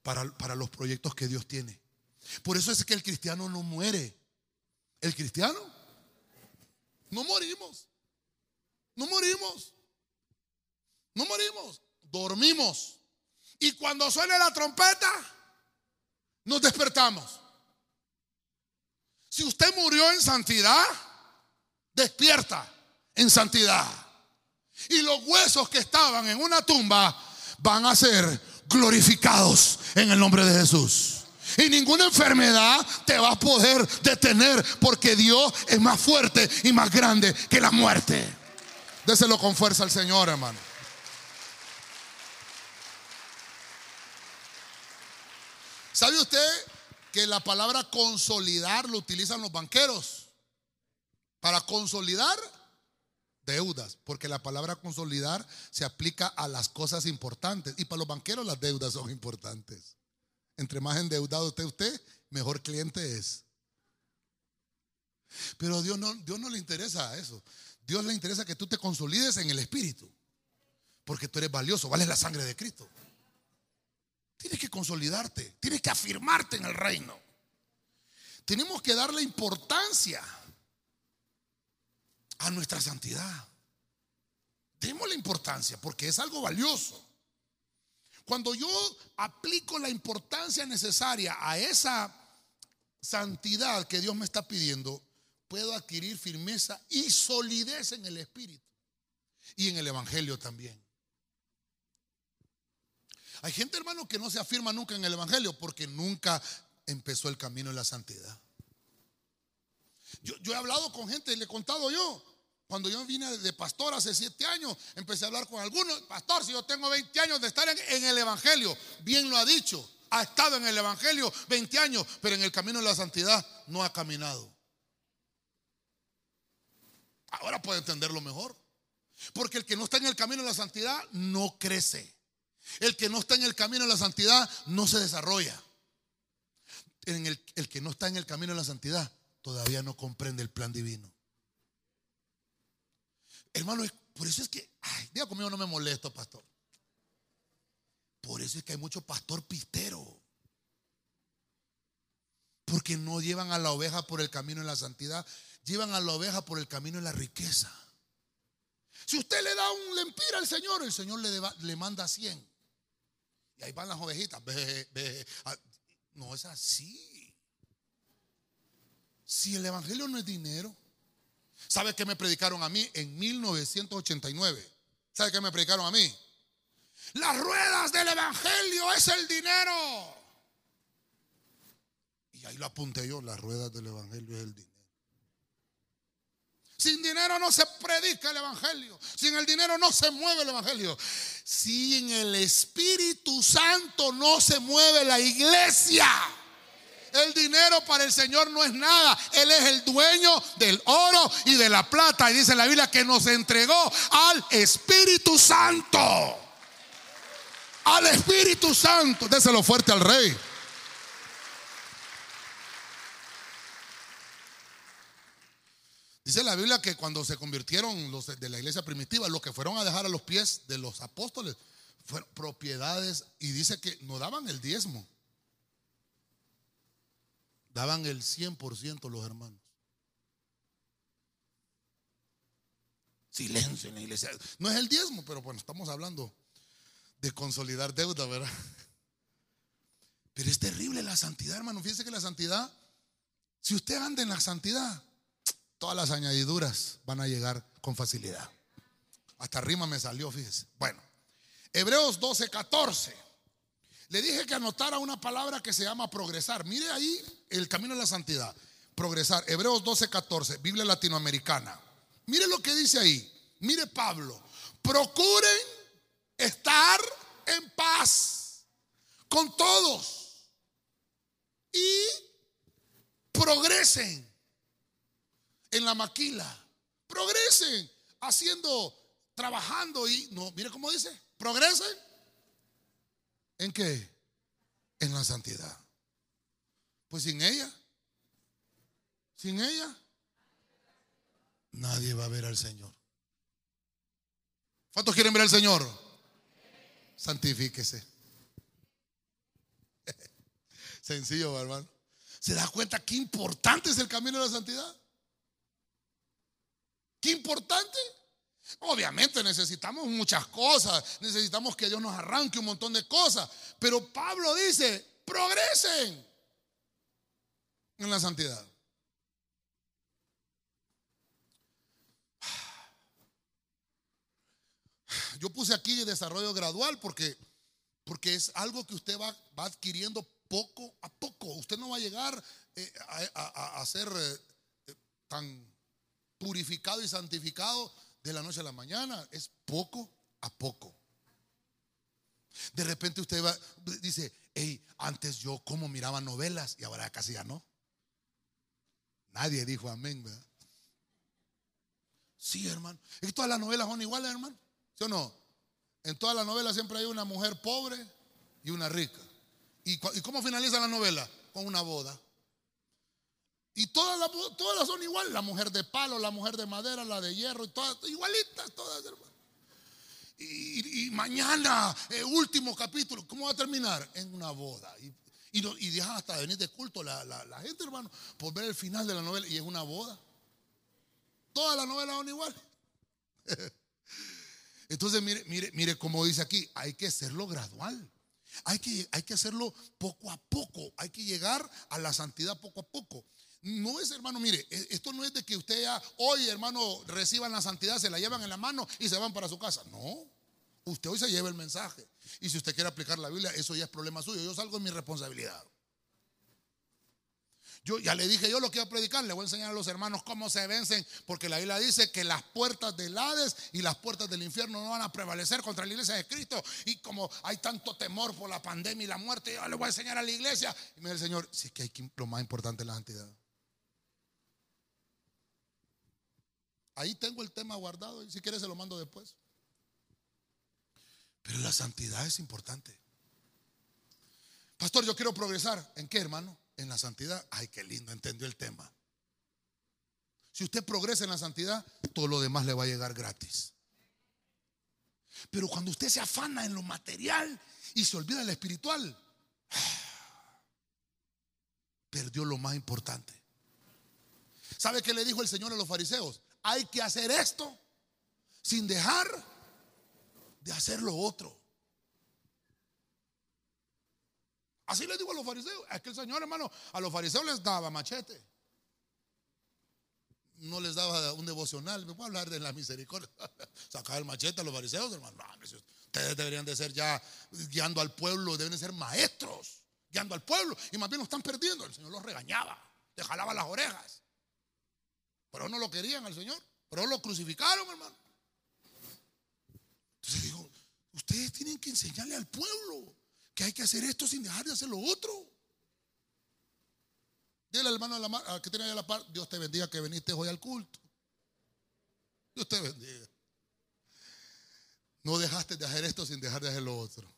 para, para, los proyectos que Dios tiene. Por eso es que el cristiano no muere. El cristiano no morimos. No morimos. No morimos. Dormimos. Y cuando suene la trompeta, nos despertamos. Si usted murió en santidad, despierta en santidad. Y los huesos que estaban en una tumba van a ser glorificados en el nombre de Jesús. Y ninguna enfermedad te va a poder detener porque Dios es más fuerte y más grande que la muerte. Déselo con fuerza al Señor, hermano. ¿Sabe usted que la palabra consolidar lo utilizan los banqueros? para consolidar deudas, porque la palabra consolidar se aplica a las cosas importantes y para los banqueros las deudas son importantes. Entre más endeudado esté usted, mejor cliente es. Pero a Dios no, Dios no le interesa eso. Dios le interesa que tú te consolides en el espíritu, porque tú eres valioso, vale la sangre de Cristo. Tienes que consolidarte, tienes que afirmarte en el reino. Tenemos que darle importancia a nuestra santidad. Demos la importancia porque es algo valioso. Cuando yo aplico la importancia necesaria a esa santidad que Dios me está pidiendo, puedo adquirir firmeza y solidez en el Espíritu y en el Evangelio también. Hay gente, hermano, que no se afirma nunca en el Evangelio porque nunca empezó el camino de la santidad. Yo, he hablado con gente le he contado yo. Cuando yo vine de pastor hace siete años, empecé a hablar con algunos. Pastor, si yo tengo 20 años de estar en, el Evangelio, bien lo ha dicho. Ha estado en el Evangelio 20 años, pero en el camino de la santidad no ha caminado. Ahora puede entenderlo mejor. Porque el que no está en el camino de la santidad no crece. El que no está en el camino de la santidad no se desarrolla. El que no está en el camino de la santidad todavía no comprende el plan divino. Hermano, por eso es que, ay, diga conmigo, no me molesto, pastor. Por eso es que hay mucho pastor pistero. Porque no llevan a la oveja por el camino de la santidad, llevan a la oveja por el camino de la riqueza. Si usted le da un lempira al Señor, el Señor le, le manda 100. Y ahí van las ovejitas. Ah, no es así. Si el Evangelio no es dinero, ¿sabe qué me predicaron a mí en 1989? ¿Sabe qué me predicaron a mí? Las ruedas del Evangelio es el dinero. Y ahí lo apunté yo, las ruedas del Evangelio es el dinero. Sin dinero no se predica el Evangelio. Sin el dinero no se mueve el Evangelio. Sin el Espíritu Santo no se mueve la iglesia. El dinero para el Señor no es nada. Él es el dueño del oro y de la plata. Y dice la Biblia que nos entregó al Espíritu Santo. Al Espíritu Santo. Déselo fuerte al rey. Dice la Biblia que cuando se convirtieron los de la iglesia primitiva, los que fueron a dejar a los pies de los apóstoles, fueron propiedades y dice que no daban el diezmo. Daban el 100% los hermanos. Silencio en la iglesia. No es el diezmo, pero bueno, estamos hablando de consolidar deuda, ¿verdad? Pero es terrible la santidad, hermano. Fíjese que la santidad, si usted anda en la santidad, todas las añadiduras van a llegar con facilidad. Hasta rima me salió, fíjese. Bueno, Hebreos 12, 14. Le dije que anotara una palabra que se llama progresar. Mire ahí el camino de la santidad. Progresar. Hebreos 12, 14, Biblia latinoamericana. Mire lo que dice ahí. Mire Pablo. Procuren estar en paz con todos y progresen en la maquila. Progresen haciendo, trabajando y no, mire cómo dice, progresen. ¿En qué? En la santidad. Pues sin ella, sin ella, nadie va a ver al Señor. ¿Cuántos quieren ver al Señor? Santifíquese. Sencillo, hermano. ¿Se da cuenta qué importante es el camino de la santidad? Qué importante. Obviamente necesitamos muchas cosas, necesitamos que Dios nos arranque un montón de cosas, pero Pablo dice, progresen en la santidad. Yo puse aquí desarrollo gradual porque, porque es algo que usted va, va adquiriendo poco a poco. Usted no va a llegar eh, a, ser eh, tan purificado y santificado de la noche a la mañana. Es poco a poco. De repente usted dice, hey, antes yo como miraba novelas y ahora casi ya no. Nadie dijo amén, ¿verdad? Sí, hermano. ¿Y todas las novelas son iguales, hermano? ¿Sí o no? En todas las novelas siempre hay una mujer pobre y una rica. ¿Y, y cómo finaliza la novela? Con una boda. Y todas las, todas son iguales. La mujer de palo, la mujer de madera, la de hierro, y todas igualitas, todas. Y, mañana, el último capítulo, ¿cómo va a terminar? En una boda. Y, y, dejan hasta venir de culto la, gente, hermano, por ver el final de la novela. Y es una boda. Todas las novelas son iguales. Entonces, mire, mire, mire cómo dice aquí, hay que hacerlo gradual. Hay que, hay que hacerlo poco a poco. Hay que llegar a la santidad poco a poco. No es, hermano, mire, e, esto no es de que usted ya hoy, hermano, reciban la santidad, se la llevan en la mano y se van para su casa. No. Usted hoy se lleva el mensaje. Y si usted quiere aplicar la Biblia, eso ya es problema suyo. Yo salgo en mi responsabilidad. Yo ya le dije yo lo a predicar, le voy a enseñar a los hermanos cómo se vencen, porque la Biblia dice que las puertas del Hades y las puertas del infierno no van a prevalecer contra la iglesia de Cristo. Y como hay tanto temor por la pandemia y la muerte, yo le voy a enseñar a la iglesia. Y me dice el Señor, si es que hay que, lo más importante es la santidad. Ahí tengo el tema guardado y si quieres se lo mando después. Pero la santidad es importante. Pastor, yo quiero progresar. ¿En qué, hermano? En la santidad. Ay, qué lindo, entendió el tema. Si usted progresa en la santidad, todo lo demás le va a llegar gratis. Pero cuando usted se afana en lo material y se olvida del espiritual, perdió lo más importante. ¿Sabe qué le dijo el Señor a los fariseos? Hay que hacer esto sin dejar de hacer lo otro. Así le digo a los fariseos. Es que el Señor, hermano, a los fariseos les daba machete. no les daba un devocional. Me voy a hablar de la misericordia. Sacaba el machete a los fariseos, hermano. ustedes deberían de ser ya guiando al pueblo, deben de ser maestros, guiando al pueblo. Y más bien lo están perdiendo. El Señor los regañaba, le jalaba las orejas. Pero no lo querían al Señor. Pero lo crucificaron, hermano. Entonces digo, ustedes tienen que enseñarle al pueblo que hay que hacer esto sin dejar de hacer lo otro. Dile al hermano que tiene ahí a la par, Dios te bendiga que viniste hoy al culto. Dios te bendiga. No dejaste de hacer esto sin dejar de hacer lo otro.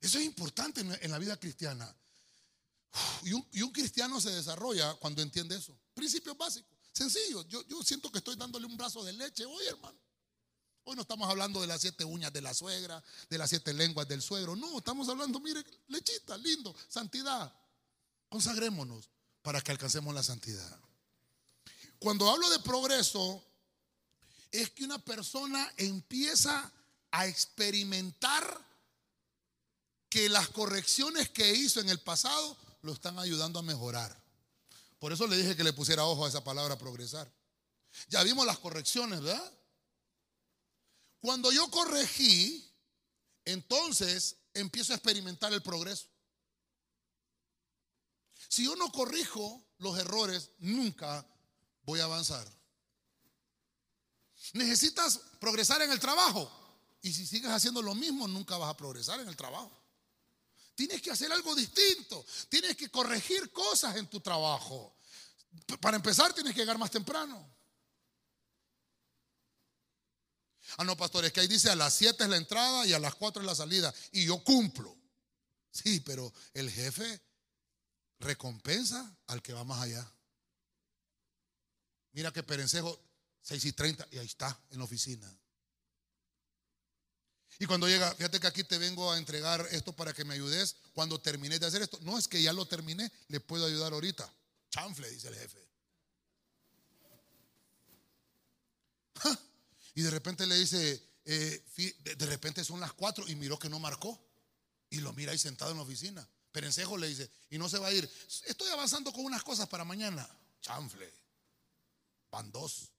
Eso es importante en la vida cristiana. Y un, cristiano se desarrolla cuando entiende eso. Principios básicos. Sencillo. Yo, yo siento que estoy dándole un brazo de leche hoy, hermano. Hoy no estamos hablando de las siete uñas de la suegra, de las siete lenguas del suegro. No, estamos hablando, mire, lechita, lindo, santidad. Consagrémonos para que alcancemos la santidad. Cuando hablo de progreso, es que una persona empieza a experimentar que las correcciones que hizo en el pasado lo están ayudando a mejorar. Por eso le dije que le pusiera ojo a esa palabra progresar. Ya vimos las correcciones, ¿verdad? Cuando yo corregí, entonces empiezo a experimentar el progreso. Si yo no corrijo los errores, nunca voy a avanzar. Necesitas progresar en el trabajo. Y si sigues haciendo lo mismo, nunca vas a progresar en el trabajo. Tienes que hacer algo distinto. Tienes que corregir cosas en tu trabajo. Para empezar, tienes que llegar más temprano. Ah, no, pastor, es que ahí dice a las 7 es la entrada y a las 4 es la salida. Y yo cumplo. Sí, pero el jefe recompensa al que va más allá. Mira que Perencejo, 6 y 30, y ahí está, en la oficina. Y cuando llega, fíjate que aquí te vengo a entregar esto para que me ayudes cuando termine de hacer esto. No es que ya lo terminé, le puedo ayudar ahorita. Chanfle, dice el jefe. Y de repente le dice, eh, de repente son las 4 y miró que no marcó. Y lo mira ahí sentado en la oficina. Perencejo le dice, y no se va a ir. Estoy avanzando con unas cosas para mañana. Chanfle. Van dos.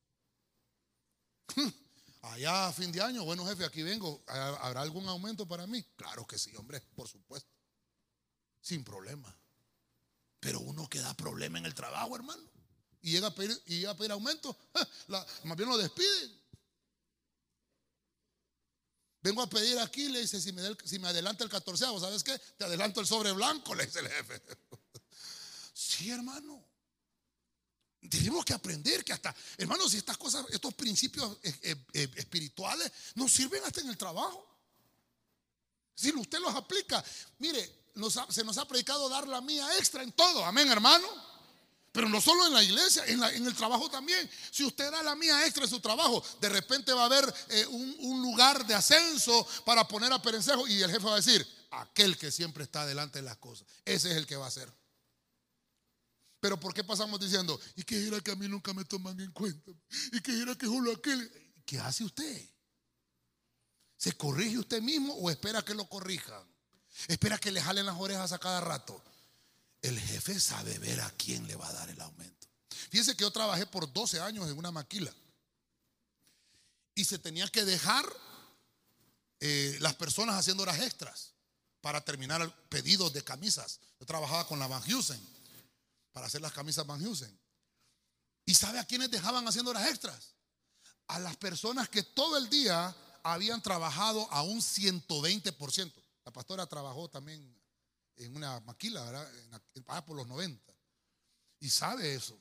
Allá a fin de año, bueno jefe, aquí vengo. ¿Habrá algún aumento para mí? Claro que sí, hombre, por supuesto. Sin problema. Pero uno que da problema en el trabajo, hermano. Y llega a pedir, y a pedir aumento. más bien lo despiden. Vengo a pedir aquí, le dice, si me, si me adelanta el 14, ¿sabes qué? Te adelanto el sobre blanco, le dice el jefe. Sí, hermano. Tenemos que aprender que hasta, hermanos, si estas cosas, estos principios eh, eh, eh, espirituales nos sirven hasta en el trabajo. Si usted los aplica, mire, se nos ha predicado dar la mía extra en todo, amén, hermano. Pero no solo en la iglesia, en, el trabajo también. Si usted da la mía extra en su trabajo, de repente va a haber un, lugar de ascenso para poner a perencejo y el jefe va a decir, aquel que siempre está delante de las cosas, ese es el que va a ser. Pero ¿por qué pasamos diciendo, y que era que a mí nunca me toman en cuenta? Y que era que solo aquel... ¿Qué hace usted? ¿Se corrige usted mismo o espera que lo corrijan? Espera que le jalen las orejas a cada rato el jefe sabe ver a quién le va a dar el aumento. Fíjense que yo trabajé por 12 años en una maquila y se tenía que dejar eh, las personas haciendo horas extras para terminar pedidos de camisas. Yo trabajaba con la Van Heusen para hacer las camisas Van Heusen. ¿Y sabe a quiénes dejaban haciendo horas extras? A las personas que todo el día habían trabajado a un 120%. La pastora trabajó también en una maquila, ¿verdad? En, por los 90. Y sabe eso.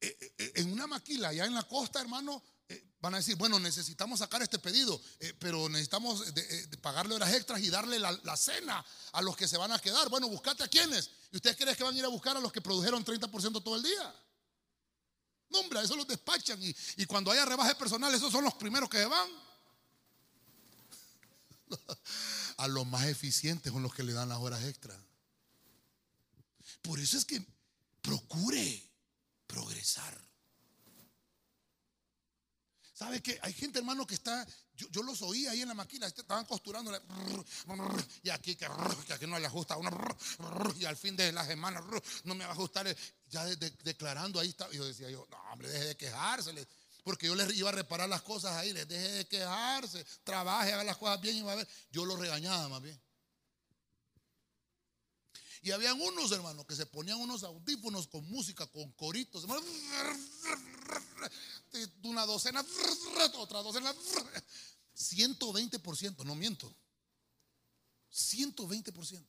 Eh, eh, eh, en una maquila, allá en la costa, hermano, van a decir, bueno, necesitamos sacar este pedido, pero necesitamos pagarle horas extras y darle la, cena a los que se van a quedar. Bueno, buscate a quienes. ¿Y ustedes creen que van a ir a buscar a los que produjeron 30% todo el día? No, hombre, eso los despachan. Y, y cuando haya rebaje personal, esos son los primeros que se van. a los más eficientes con los que le dan las horas extras. Por eso es que procure progresar. ¿Sabe que hay gente, hermano, que está yo, yo los oía ahí en la máquina, estaban costurando y aquí que, que aquí no le ajusta uno y al fin de la semana no me va a ajustar, ya de- de- declarando ahí está, yo decía yo, no hombre, deje de quejarse, le- porque yo les iba a reparar las cosas ahí, les deje de quejarse, trabaje, haga las cosas bien y va a ver, yo los regañaba más bien. Y habían unos hermanos que se ponían unos audífonos con música, con coritos, hermano, una docena, otra docena, 120%, no miento. 120%.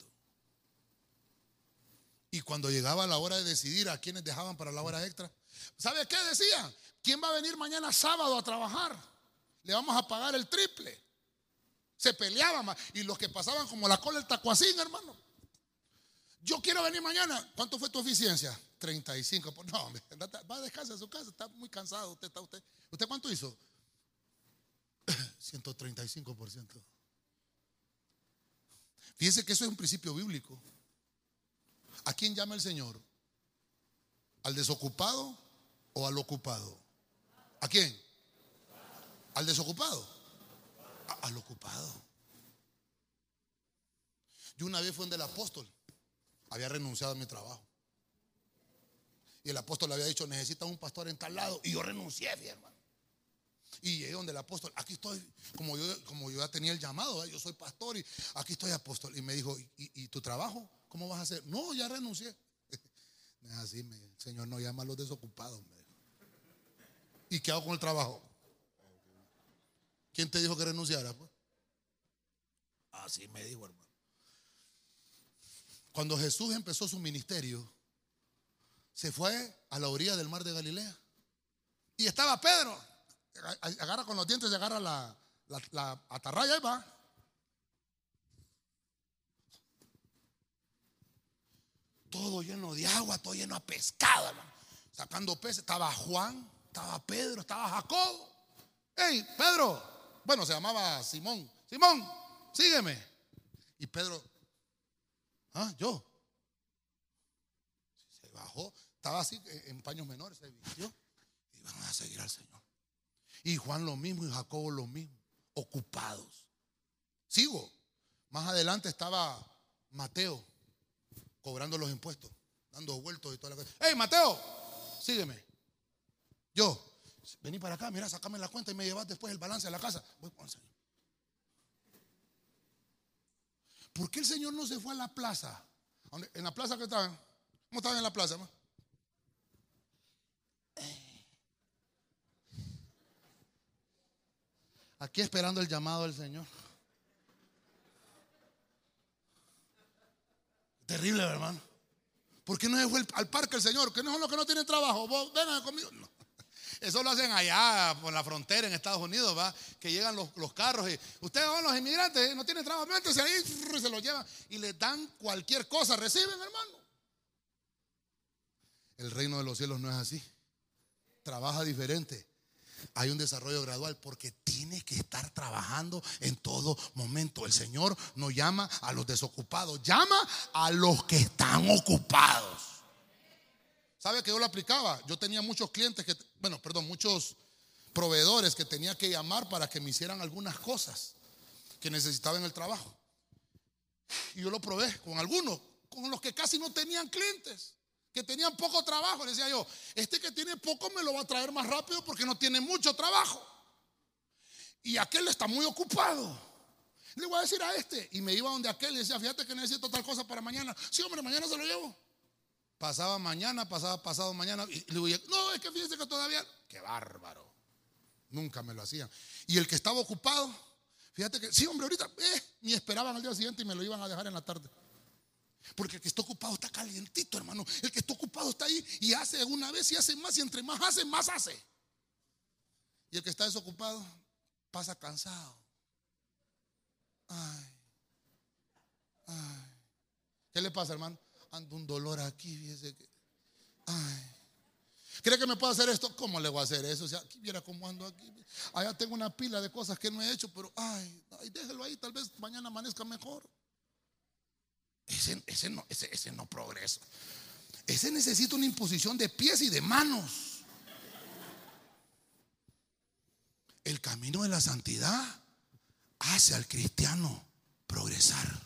Y cuando llegaba la hora de decidir a quienes dejaban para la hora extra, ¿sabe qué decían? ¿Quién va a venir mañana sábado a trabajar? Le vamos a pagar el triple. Se peleaban. Y los que pasaban como la cola del tacuacín, hermano. Yo quiero venir mañana. ¿Cuánto fue tu eficiencia? 35. Pues no, hombre, va a descansar en su casa. Está muy cansado. ¿Usted, está, usted. ¿Usted cuánto hizo? 135%. Fíjese que eso es un principio bíblico. ¿A quién llama el Señor? ¿Al desocupado o al ocupado? ¿A quién? ¿Al desocupado? Al ocupado. Yo una vez fue donde el apóstol había renunciado a mi trabajo. Y el apóstol le había dicho, necesitas un pastor en tal lado. Y yo renuncié, mi hermano. Y llegué donde el apóstol, aquí estoy, como yo, como yo ya tenía el llamado, yo soy pastor y aquí estoy apóstol. Y me dijo, ¿y, tu trabajo? ¿Cómo vas a hacer? No, ya renuncié. Así, me, el Señor no llama a los desocupados. me dijo. ¿Y qué hago con el trabajo? ¿Quién te dijo que renunciara? Pues? Así me dijo, hermano. Cuando Jesús empezó su ministerio, se fue a la orilla del mar de Galilea. Y estaba Pedro. Agarra con los dientes y agarra la, la, atarraya y va. Todo lleno de agua, todo lleno de pescado. Sacando peces. Estaba Juan, estaba Pedro, estaba Jacob. Hey, Pedro. Bueno, se llamaba Simón. Simón, sígueme. Y Pedro, ah, yo. Se bajó, estaba así eh, en paños menores, se vistió y van a seguir al Señor. Y Juan lo mismo y Jacobo lo mismo, ocupados. Sigo. Más adelante estaba Mateo cobrando los impuestos, dando vueltos y toda la cosa. ¡Hey, Mateo! Sígueme. Yo, vení para acá, mira, sacame la cuenta y me llevas después el balance a la casa. Voy con el Señor. ¿Por qué el Señor no se fue a la plaza? ¿En la plaza que estaban? ¿Cómo estaban en la plaza? ma? Aquí esperando el llamado del Señor. Terrible, hermano. ¿Por qué no se fue al parque el Señor? Que no son los que no tienen trabajo. Vos, vengan conmigo. No. Eso lo hacen allá por la frontera en Estados Unidos, va, que llegan los, los carros y ustedes van los inmigrantes, no tienen trabajo, métanse ahí y se los llevan y les dan cualquier cosa, reciben, hermano. El reino de los cielos no es así. Trabaja diferente. Hay un desarrollo gradual porque tiene que estar trabajando en todo momento. El Señor no llama a los desocupados, llama a los que están ocupados. ¿Sabe que yo lo aplicaba? Yo tenía muchos clientes que, bueno, perdón, muchos proveedores que tenía que llamar para que me hicieran algunas cosas que necesitaba en el trabajo. Y yo lo probé con algunos, con los que casi no tenían clientes, que tenían poco trabajo. Le decía yo, este que tiene poco me lo va a traer más rápido porque no tiene mucho trabajo. Y aquel está muy ocupado. Le voy a decir a este. Y me iba donde aquel y decía, fíjate que necesito tal cosa para mañana. Sí, hombre, mañana se lo llevo. Pasaba mañana, pasaba pasado mañana. Y le digo, no, es que fíjese que todavía. Qué bárbaro. Nunca me lo hacían. Y el que estaba ocupado, fíjate que, sí, hombre, ahorita, eh, ni esperaban al día siguiente y me lo iban a dejar en la tarde. Porque el que está ocupado está calientito, hermano. El que está ocupado está ahí y hace una vez y hace más. Y entre más hace, más hace. Y el que está desocupado pasa cansado. Ay. Ay. ¿Qué le pasa, hermano? Ando un dolor aquí. Ay. ¿Cree que me puedo hacer esto? ¿Cómo le voy a hacer eso? O sea, aquí viera cómo ando aquí. Allá tengo una pila de cosas que no he hecho, pero ay, ay déjelo ahí, tal vez mañana amanezca mejor. Ese, ese no, ese, ese no progresa. Ese necesita una imposición de pies y de manos. el camino de la santidad hace al cristiano progresar.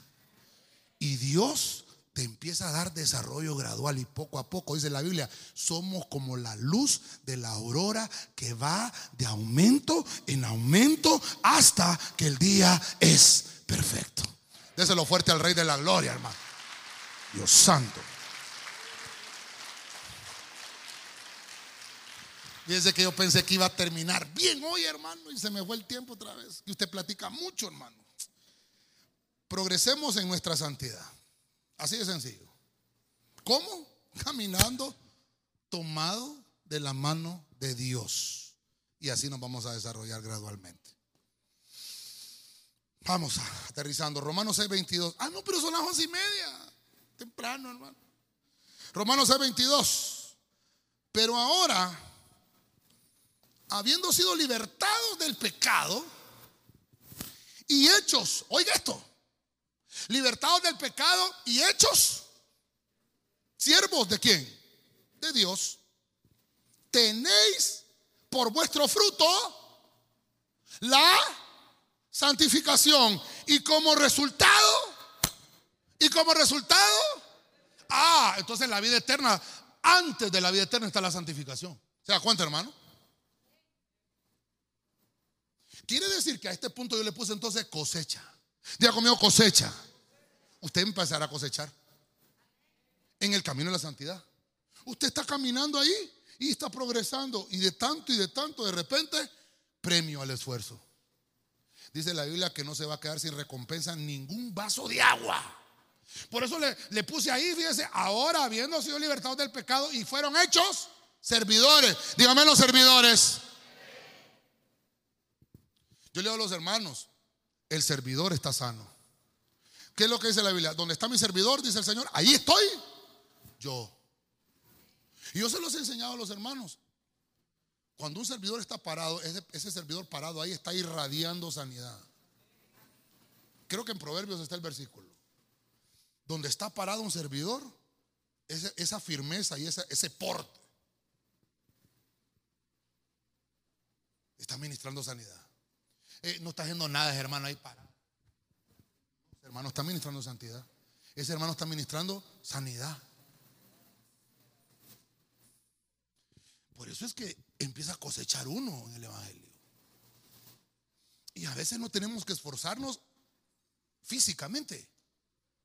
Y Dios empieza a dar desarrollo gradual y poco a poco, dice la Biblia, somos como la luz de la aurora que va de aumento en aumento hasta que el día es perfecto. Déselo fuerte al Rey de la Gloria, hermano. Dios santo. Desde que yo pensé que iba a terminar bien hoy, hermano, y se me fue el tiempo otra vez. Y usted platica mucho, hermano. Progresemos en nuestra santidad. Así de sencillo. ¿Cómo? Caminando tomado de la mano de Dios. Y así nos vamos a desarrollar gradualmente. Vamos aterrizando. Romanos 6, 22. Ah, no, pero son las once y media. Temprano, hermano. Romanos 6, 22. Pero ahora, habiendo sido libertados del pecado y hechos, oiga esto, libertados del pecado y hechos siervos de quién? De Dios. Tenéis por vuestro fruto la santificación y como resultado y como resultado ah, entonces la vida eterna antes de la vida eterna está la santificación. ¿Se da cuenta, hermano? Quiere decir que a este punto yo le puse entonces cosecha. Diga conmigo cosecha usted empezará a cosechar en el camino de la santidad. Usted está caminando ahí y está progresando y de tanto y de tanto de repente premio al esfuerzo. Dice la Biblia que no se va a quedar sin recompensa ningún vaso de agua. Por eso le, puse ahí, fíjese, ahora habiendo sido libertados del pecado y fueron hechos servidores. Dígame los servidores. Yo le digo a los hermanos, el servidor está sano. ¿Qué es lo que dice la Biblia? Donde está mi servidor, dice el Señor, ahí estoy yo. Y yo se los he enseñado a los hermanos. Cuando un servidor está parado, ese, servidor parado ahí está irradiando sanidad. Creo que en Proverbios está el versículo. Donde está parado un servidor, esa, firmeza y ese porte está ministrando sanidad. Eh, no está haciendo nada, hermano, ahí para hermano está ministrando santidad. Ese hermano está ministrando sanidad. Por eso es que empieza a cosechar uno en el Evangelio. Y a veces no tenemos que esforzarnos físicamente,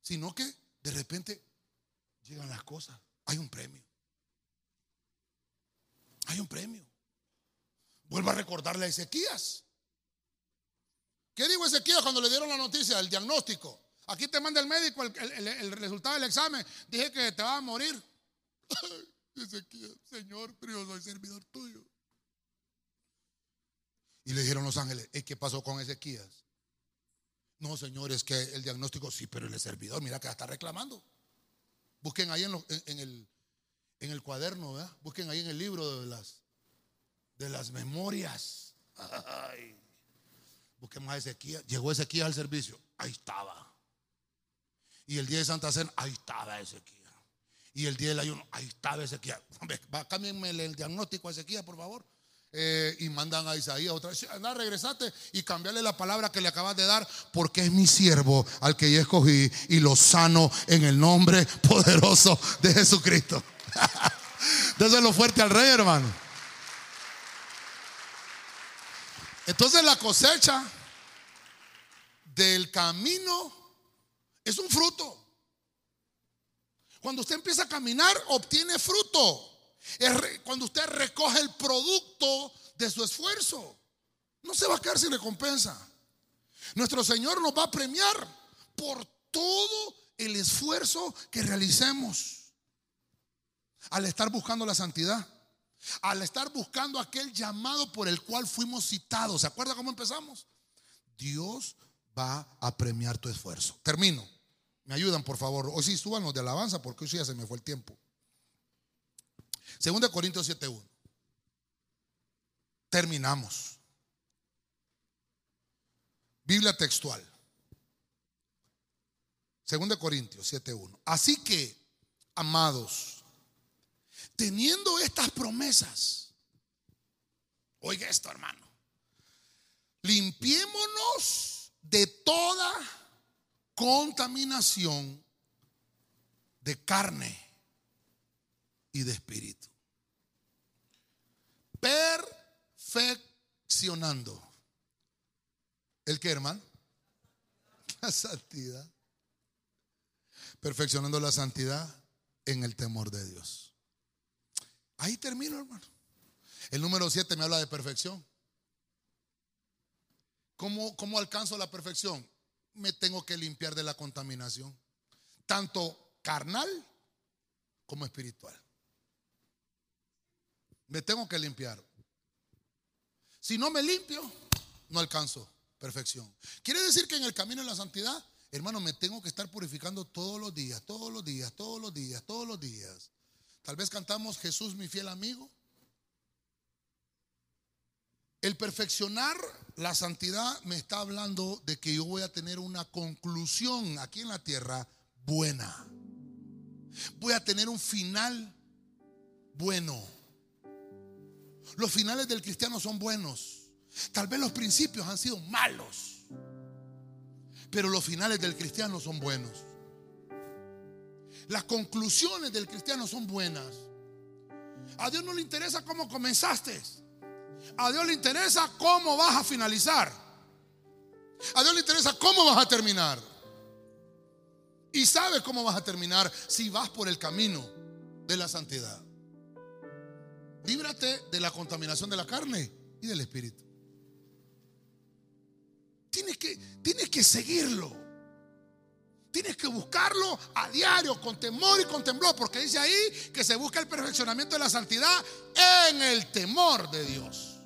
sino que de repente llegan las cosas. Hay un premio. Hay un premio. Vuelvo a recordarle a Ezequías. ¿Qué dijo Ezequiel cuando le dieron la noticia, el diagnóstico? Aquí te manda el médico el, resultado del examen. Dije que te vas a morir. Ezequiel, Señor, pero soy servidor tuyo. Y le dijeron los ángeles, ¿qué pasó con Ezequías? No, señor, es que el diagnóstico, sí, pero el servidor, mira que está reclamando. Busquen ahí en, el, en el cuaderno, ¿verdad? Busquen ahí en el libro de las, de las memorias. Ay. Busquemos a Ezequiel. Llegó Ezequiel al servicio. Ahí estaba. Y el día de Santa Cena, ahí estaba Ezequiel. Y el día del ayuno, ahí estaba Ezequiel. Cámbienme el diagnóstico a Ezequiel, por favor. Eh, y mandan a Isaías otra vez. Anda, regresate y cambiarle la palabra que le acabas de dar, porque es mi siervo al que yo escogí y lo sano en el nombre poderoso de Jesucristo. lo fuerte al rey, hermano. Entonces la cosecha del camino es un fruto. Cuando usted empieza a caminar, obtiene fruto. cuando usted recoge el producto de su esfuerzo. No se va a quedar sin recompensa. Nuestro Señor nos va a premiar por todo el esfuerzo que realicemos al estar buscando la santidad al estar buscando aquel llamado por el cual fuimos citados. ¿Se acuerda cómo empezamos? Dios va a premiar tu esfuerzo. Termino. Me ayudan, por favor. Hoy sí, súbanos de alabanza porque hoy sí ya se me fue el tiempo. Segunda Corintios 7.1. Terminamos. Biblia textual. Segunda Corintios 7.1. Así que, amados, teniendo estas promesas, oiga esto hermano, limpiémonos de toda contaminación de carne y de espíritu. Perfeccionando. ¿El qué, hermano? La santidad. Perfeccionando la santidad en el temor de Dios. Ahí termino, hermano. El número 7 me habla de perfección. ¿Cómo, ¿Cómo alcanzo la perfección? Me tengo que limpiar de la contaminación, tanto carnal como espiritual. Me tengo que limpiar. Si no me limpio, no alcanzo perfección. Quiere decir que en el camino de la santidad, hermano, me tengo que estar purificando todos los días, todos los días, todos los días, todos los días. Tal vez cantamos Jesús, mi fiel amigo. El perfeccionar la santidad me está hablando de que yo voy a tener una conclusión aquí en la tierra buena. Voy a tener un final bueno. Los finales del cristiano son buenos. Tal vez los principios han sido malos. Pero los finales del cristiano son buenos. Las conclusiones del cristiano son buenas. A Dios no le interesa cómo comenzaste. A Dios le interesa cómo vas a finalizar. A Dios le interesa cómo vas a terminar. Y sabe cómo vas a terminar si vas por el camino de la santidad. Líbrate de la contaminación de la carne y del espíritu. Tienes que, tienes que seguirlo. Tienes que buscarlo a diario, con temor y con temblor, porque dice ahí que se busca el perfeccionamiento de la santidad en el temor de Dios.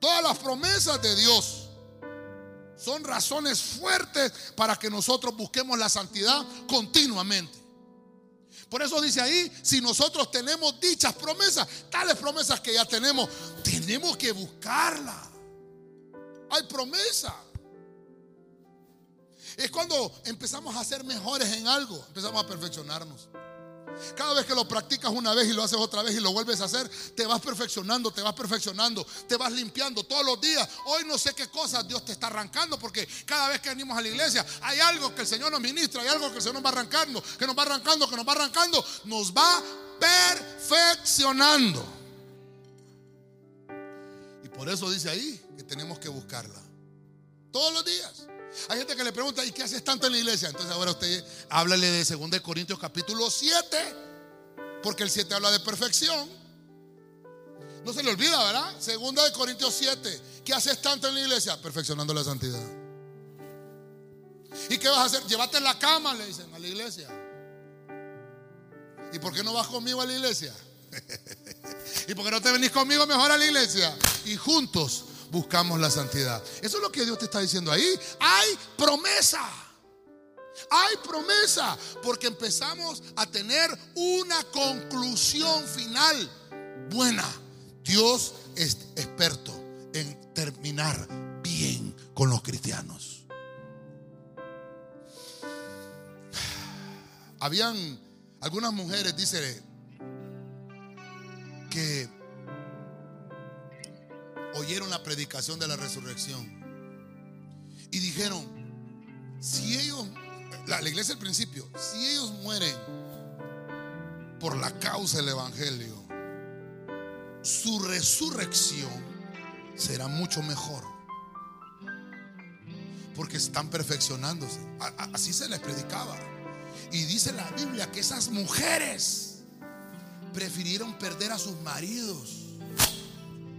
Todas las promesas de Dios son razones fuertes para que nosotros busquemos la santidad continuamente. Por eso dice ahí, si nosotros tenemos dichas promesas, tales promesas que ya tenemos, tenemos que buscarla. Hay promesa. Es cuando empezamos a ser mejores en algo, empezamos a perfeccionarnos. Cada vez que lo practicas una vez y lo haces otra vez y lo vuelves a hacer, te vas perfeccionando, te vas perfeccionando, te vas limpiando todos los días. Hoy no sé qué cosas Dios te está arrancando porque cada vez que venimos a la iglesia hay algo que el Señor nos ministra, hay algo que el Señor nos va arrancando, que nos va arrancando, que nos va arrancando, nos va perfeccionando. Y por eso dice ahí que tenemos que buscarla todos los días. Hay gente que le pregunta, ¿y qué haces tanto en la iglesia? Entonces ahora usted háblale de 2 Corintios capítulo 7, porque el 7 habla de perfección. No se le olvida, ¿verdad? Segunda de Corintios 7, ¿qué haces tanto en la iglesia? Perfeccionando la santidad. ¿Y qué vas a hacer? Llévate en la cama, le dicen a la iglesia. ¿Y por qué no vas conmigo a la iglesia? ¿Y por qué no te venís conmigo mejor a la iglesia? Y juntos buscamos la santidad. Eso es lo que Dios te está diciendo ahí. Hay promesa. Hay promesa porque empezamos a tener una conclusión final buena. Dios es experto en terminar bien con los cristianos. Habían algunas mujeres, dice, que oyeron la predicación de la resurrección y dijeron, si ellos, la, iglesia al principio, si ellos mueren por la causa del Evangelio, su resurrección será mucho mejor. Porque están perfeccionándose. Así se les predicaba. Y dice la Biblia que esas mujeres prefirieron perder a sus maridos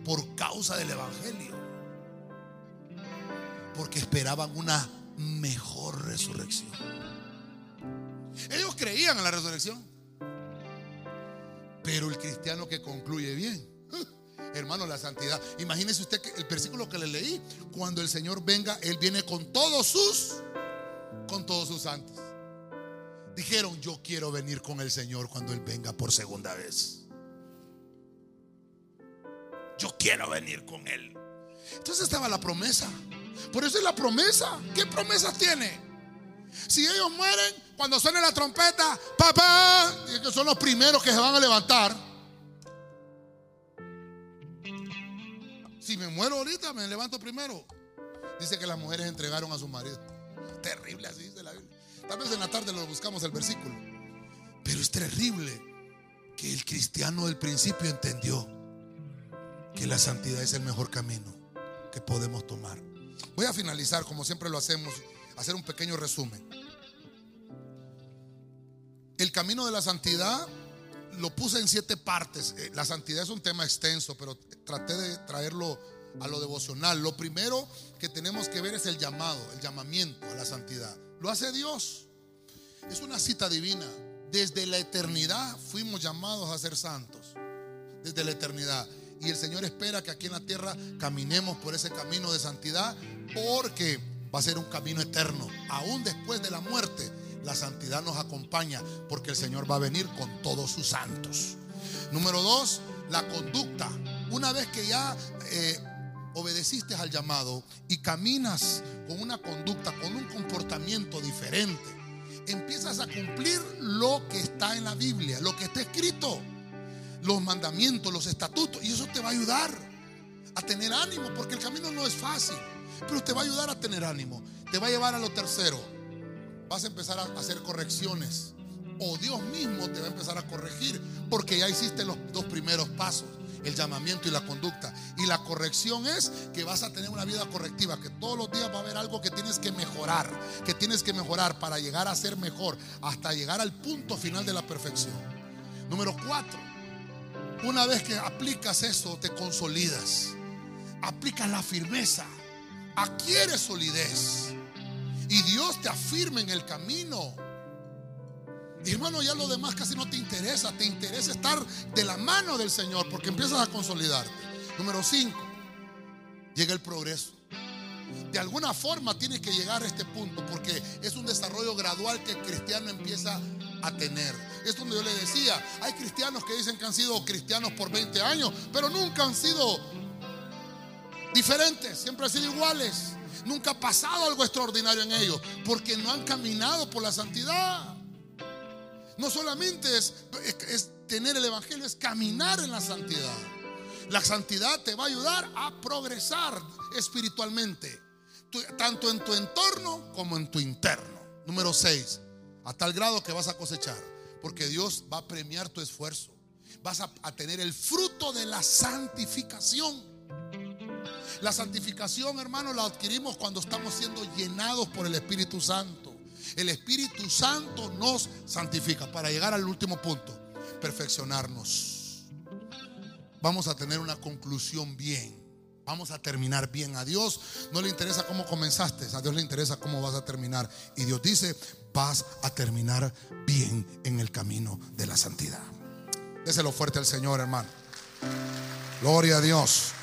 por causa del Evangelio. Porque esperaban una mejor resurrección. Ellos creían en la resurrección. Pero el cristiano que concluye bien, hermano, la santidad. Imagínese usted el versículo que le leí, cuando el Señor venga, Él viene con todos sus, con todos sus santos. Dijeron, yo quiero venir con el Señor cuando Él venga por segunda vez. Yo quiero venir con Él. Entonces estaba la promesa. Por eso es la promesa. ¿Qué promesas tiene? Si ellos mueren, cuando suene la trompeta, papá, que son los primeros que se van a levantar. Si me muero ahorita, me levanto primero. Dice que las mujeres entregaron a su marido. Terrible, así dice la Biblia. Tal vez en la tarde lo buscamos el versículo. Pero es terrible que el cristiano del principio entendió que la santidad es el mejor camino que podemos tomar. Voy a finalizar, como siempre lo hacemos, hacer un pequeño resumen. El camino de la santidad lo puse en siete partes. Eh, la santidad es un tema extenso, pero traté de traerlo a lo devocional. Lo primero que tenemos que ver es el llamado, el llamamiento a la santidad. Lo hace Dios. Es una cita divina. Desde la eternidad fuimos llamados a ser santos. Desde la eternidad. Y el Señor espera que aquí en la tierra caminemos por ese camino de santidad porque va a ser un camino eterno. Aún después de la muerte, la santidad nos acompaña porque el Señor va a venir con todos sus santos. Número dos, la conducta. Una vez que ya eh, obedeciste al llamado y caminas con una conducta, con un comportamiento diferente, empiezas a cumplir lo que está en la Biblia, lo que está escrito, los mandamientos, los estatutos, y eso te va a ayudar a tener ánimo, porque el camino no es fácil, pero te va a ayudar a tener ánimo, te va a llevar a lo tercero, vas a empezar a hacer correcciones, o Dios mismo te va a empezar a corregir, porque ya hiciste los dos primeros pasos el llamamiento y la conducta. Y la corrección es que vas a tener una vida correctiva, que todos los días va a haber algo que tienes que mejorar, que tienes que mejorar para llegar a ser mejor, hasta llegar al punto final de la perfección. Número cuatro, una vez que aplicas eso, te consolidas, aplicas la firmeza, adquieres solidez y Dios te afirma en el camino hermano, ya lo demás casi no te interesa. Te interesa estar de la mano del Señor porque empiezas a consolidarte. Número 5. Llega el progreso. De alguna forma tienes que llegar a este punto porque es un desarrollo gradual que el cristiano empieza a tener. Es donde yo le decía, hay cristianos que dicen que han sido cristianos por 20 años, pero nunca han sido diferentes, siempre han sido iguales. Nunca ha pasado algo extraordinario en ellos porque no han caminado por la santidad. No solamente es, tener el Evangelio, es caminar en la santidad. La santidad te va a ayudar a progresar espiritualmente, tanto en tu entorno como en tu interno. Número 6, a tal grado que vas a cosechar, porque Dios va a premiar tu esfuerzo. Vas a, a tener el fruto de la santificación. La santificación, hermano, la adquirimos cuando estamos siendo llenados por el Espíritu Santo. El Espíritu Santo nos santifica. Para llegar al último punto, perfeccionarnos. Vamos a tener una conclusión bien. Vamos a terminar bien. A Dios no le interesa cómo comenzaste, a Dios le interesa cómo vas a terminar. Y Dios dice, vas a terminar bien en el camino de la santidad. Déselo fuerte al Señor, hermano. Gloria a Dios.